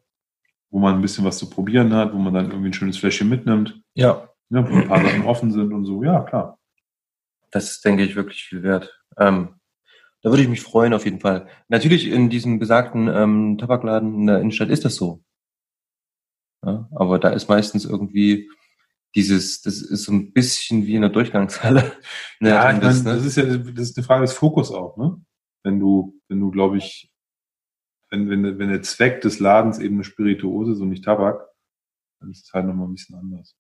wo man ein bisschen was zu probieren hat, wo man dann irgendwie ein schönes Fläschchen mitnimmt, Ja, ne, wo ein paar Sachen offen sind und so. Ja, klar. das ist, denke ich, wirklich viel wert. Ähm, da würde ich mich freuen, auf jeden Fall. Natürlich in diesem besagten ähm, Tabakladen in der Innenstadt ist das so. Ja, aber da ist meistens irgendwie dieses, das ist so ein bisschen wie in der Durchgangshalle. Ne, Ja, ich meine, ne? das ist ja, das ist eine Frage des Fokus auch, ne? Wenn du, wenn du, glaube ich, wenn, wenn, wenn der Zweck des Ladens eben eine Spirituose ist und nicht Tabak, dann ist es halt nochmal ein bisschen anders.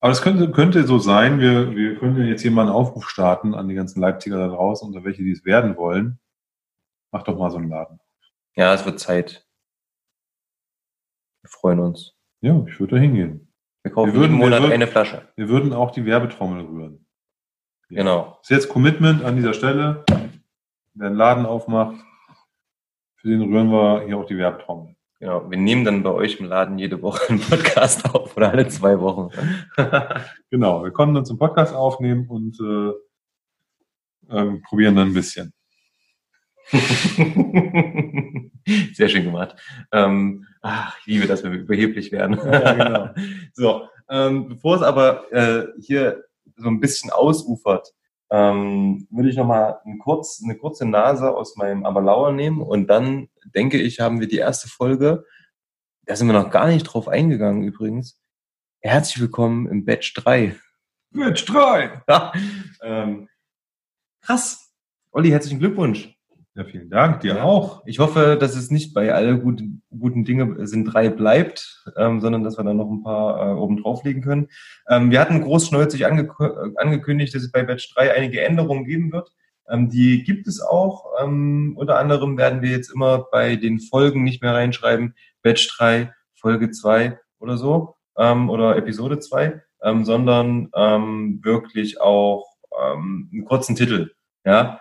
Aber es könnte, könnte so sein, wir, wir können jetzt hier mal einen Aufruf starten an die ganzen Leipziger da draußen oder welche, die es werden wollen. Mach doch mal so einen Laden. Ja, es wird Zeit. Wir freuen uns. Ja, ich würde da hingehen. Wir kaufen Wir würden- jeden Monat würden- eine Flasche. Wir würden auch die Werbetrommel rühren. Genau. Das ist jetzt Commitment an dieser Stelle. Wer einen Laden aufmacht, für den rühren wir hier auch die Werbetrommel. Genau. Wir nehmen dann bei euch im Laden jede Woche einen Podcast auf oder alle zwei Wochen. Genau, wir konnten uns einen Podcast aufnehmen und äh, ähm, probieren dann ein bisschen. Sehr schön gemacht. Ähm, ach, ich liebe, dass wir überheblich werden. Ja, genau. so, ähm, bevor es aber äh, hier so ein bisschen ausufert, ähm, würde ich nochmal ein kurz, eine kurze Nase aus meinem Aberlauer nehmen und dann denke ich, haben wir die erste Folge. Da sind wir noch gar nicht drauf eingegangen übrigens. Herzlich willkommen im Batch 3. Match 3! Ja, ähm, krass. Olli, herzlichen Glückwunsch. Ja, vielen Dank, dir Ja. auch. Ich hoffe, dass es nicht bei alle guten, guten Dinge sind drei bleibt, ähm, sondern dass wir dann noch ein paar äh, oben drauflegen können. Ähm, wir hatten großschnäuzig angekü- äh, angekündigt, dass es bei Batch 3 einige Änderungen geben wird. Ähm, die gibt es auch. Ähm, unter anderem werden wir jetzt immer bei den Folgen nicht mehr reinschreiben, Batch 3, Folge 2 oder so, ähm, oder Episode 2, ähm, sondern wirklich auch einen kurzen Titel. Ja.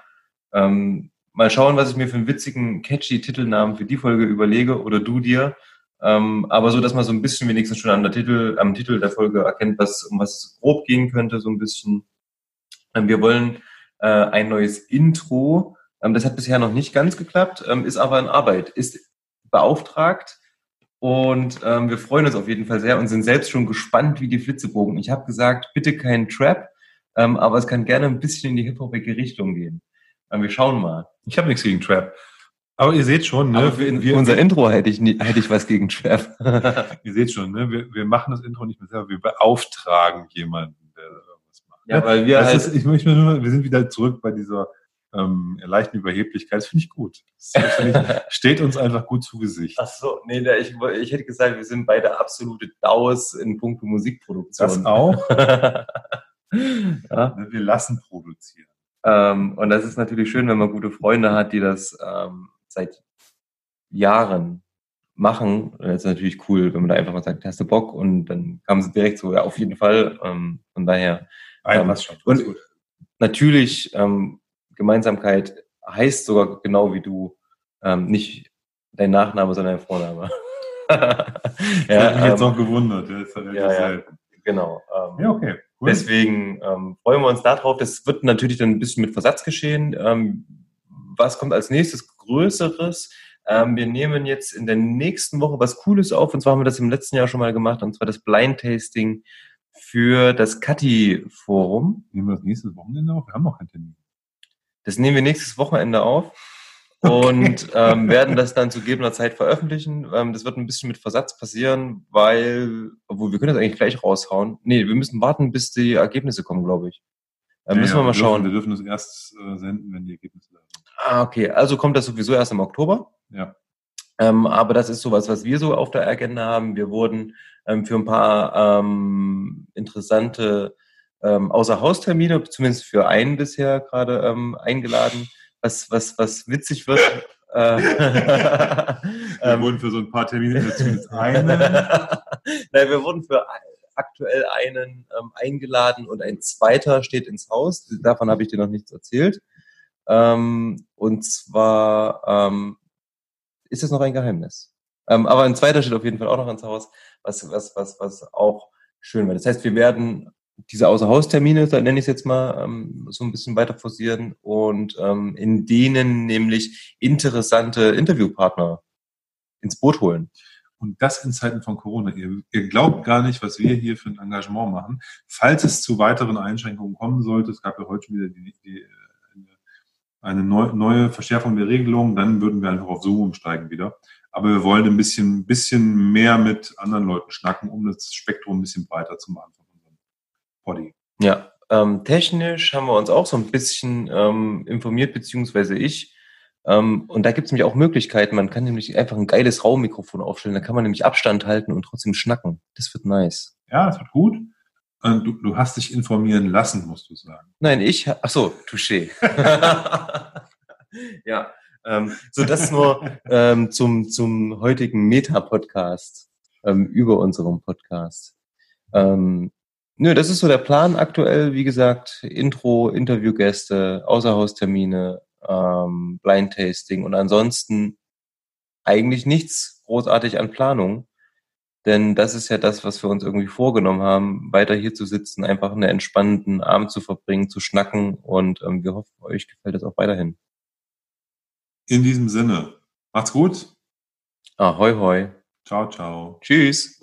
Ähm, mal schauen, was ich mir für einen witzigen, catchy Titelnamen für die Folge überlege oder du dir. Ähm, aber so, dass man so ein bisschen wenigstens schon an der Titel, am Titel der Folge erkennt, was, um was es grob gehen könnte, so ein bisschen. Ähm, wir wollen äh, ein neues Intro. Ähm, das hat bisher noch nicht ganz geklappt, ähm, ist aber in Arbeit, ist beauftragt. Und ähm, wir freuen uns auf jeden Fall sehr und sind selbst schon gespannt wie die Flitzebogen. Ich habe gesagt, bitte keinen Trap, ähm, aber es kann gerne ein bisschen in die hip-hopige Richtung gehen. Wir schauen mal. Ich habe nichts gegen Trap. Aber ihr seht schon, ne? für in, wir, unser Intro hätte ich, nie, hätte ich was gegen Trap. ihr seht schon, ne? Wir, wir machen das Intro nicht mehr selber, wir beauftragen jemanden, der irgendwas macht. Ja, weil wir das halt. Ist, ich möchte nur, wir sind wieder zurück bei dieser ähm, leichten Überheblichkeit. Das finde ich gut. Das find ich, steht uns einfach gut zu Gesicht. Ach so, nee, ich, ich hätte gesagt, wir sind beide absolute Daus in puncto Musikproduktion. Das auch. ja. Wir lassen produzieren. Ähm, und das ist natürlich schön, wenn man gute Freunde hat, die das ähm, seit Jahren machen. Das ist natürlich cool, wenn man da einfach mal sagt, hast du Bock? Und dann kam sie direkt so, ja, auf jeden Fall. Ähm, von daher. Ähm, schon. Und gut. natürlich, ähm, Gemeinsamkeit heißt sogar genau wie du, ähm, nicht dein Nachname, sondern dein Vorname. ja, ich habe mich jetzt ähm, noch gewundert. Ja, ja, ja, genau. Ähm, ja, okay. Cool. Deswegen ähm, freuen wir uns darauf. Das wird natürlich dann ein bisschen mit Versatz geschehen. Ähm, was kommt als nächstes Größeres? Ähm, wir nehmen jetzt in der nächsten Woche was Cooles auf. Und zwar haben wir das im letzten Jahr schon mal gemacht. Und zwar das Blind Tasting für das Cutty Forum. Nehmen wir das nächste Wochenende auf? Wir haben noch keinen Termin. Das nehmen wir nächstes Wochenende auf und ähm, werden das dann zu gegebener Zeit veröffentlichen. Ähm, das wird ein bisschen mit Versatz passieren, weil, obwohl wir können das eigentlich gleich raushauen. Nee, wir müssen warten, bis die Ergebnisse kommen, glaube ich. Ja, müssen wir mal schauen. Wir dürfen das erst äh, senden, wenn die Ergebnisse da sind. Ah, okay. Also kommt das sowieso erst im Oktober. Ja. Ähm, aber das ist sowas, was wir so auf der Agenda haben. Wir wurden ähm, für ein paar ähm, interessante ähm, Außerhaustermine, zumindest für einen bisher gerade ähm, eingeladen was, was, was witzig wird. Äh, wir ähm, wurden für so ein paar Termine zumindest einen. Nein, wir wurden für aktuell einen ähm, eingeladen und ein zweiter steht ins Haus. Davon habe ich dir noch nichts erzählt. Ähm, und zwar ähm, ist es noch ein Geheimnis. Ähm, aber ein zweiter steht auf jeden Fall auch noch ins Haus, was, was, was, was auch schön wird. Das heißt, wir werden diese Außerhaustermine, da nenne ich es jetzt mal, ähm, so ein bisschen weiter forcieren und ähm, in denen nämlich interessante Interviewpartner ins Boot holen. Und das in Zeiten von Corona. Ihr, ihr glaubt gar nicht, was wir hier für ein Engagement machen. Falls es zu weiteren Einschränkungen kommen sollte, es gab ja heute schon wieder die, die, eine neue Verschärfung der Regelung, dann würden wir einfach auf Zoom umsteigen wieder. Aber wir wollen ein bisschen, bisschen mehr mit anderen Leuten schnacken, um das Spektrum ein bisschen breiter zu machen. Body. Ja, ähm, technisch haben wir uns auch so ein bisschen ähm, informiert, beziehungsweise ich. Ähm, und da gibt es nämlich auch Möglichkeiten. Man kann nämlich einfach ein geiles Raummikrofon aufstellen. Da kann man nämlich Abstand halten und trotzdem schnacken. Das wird nice. Ja, das wird gut. Du, du hast dich informieren lassen, musst du sagen. Nein, ich. Ach so, touché. ja, ähm, so das nur ähm, zum, zum heutigen Meta-Podcast ähm, über unserem Podcast. Ähm, Nö, das ist so der Plan aktuell. Wie gesagt, Intro, Interviewgäste, Außerhaustermine, ähm, Blind Tasting und ansonsten eigentlich nichts großartig an Planung. Denn das ist ja das, was wir uns irgendwie vorgenommen haben, weiter hier zu sitzen, einfach einen entspannenden Abend zu verbringen, zu schnacken und ähm, wir hoffen, euch gefällt das auch weiterhin. In diesem Sinne, macht's gut. Ahoi, hoi. Ciao, ciao. Tschüss.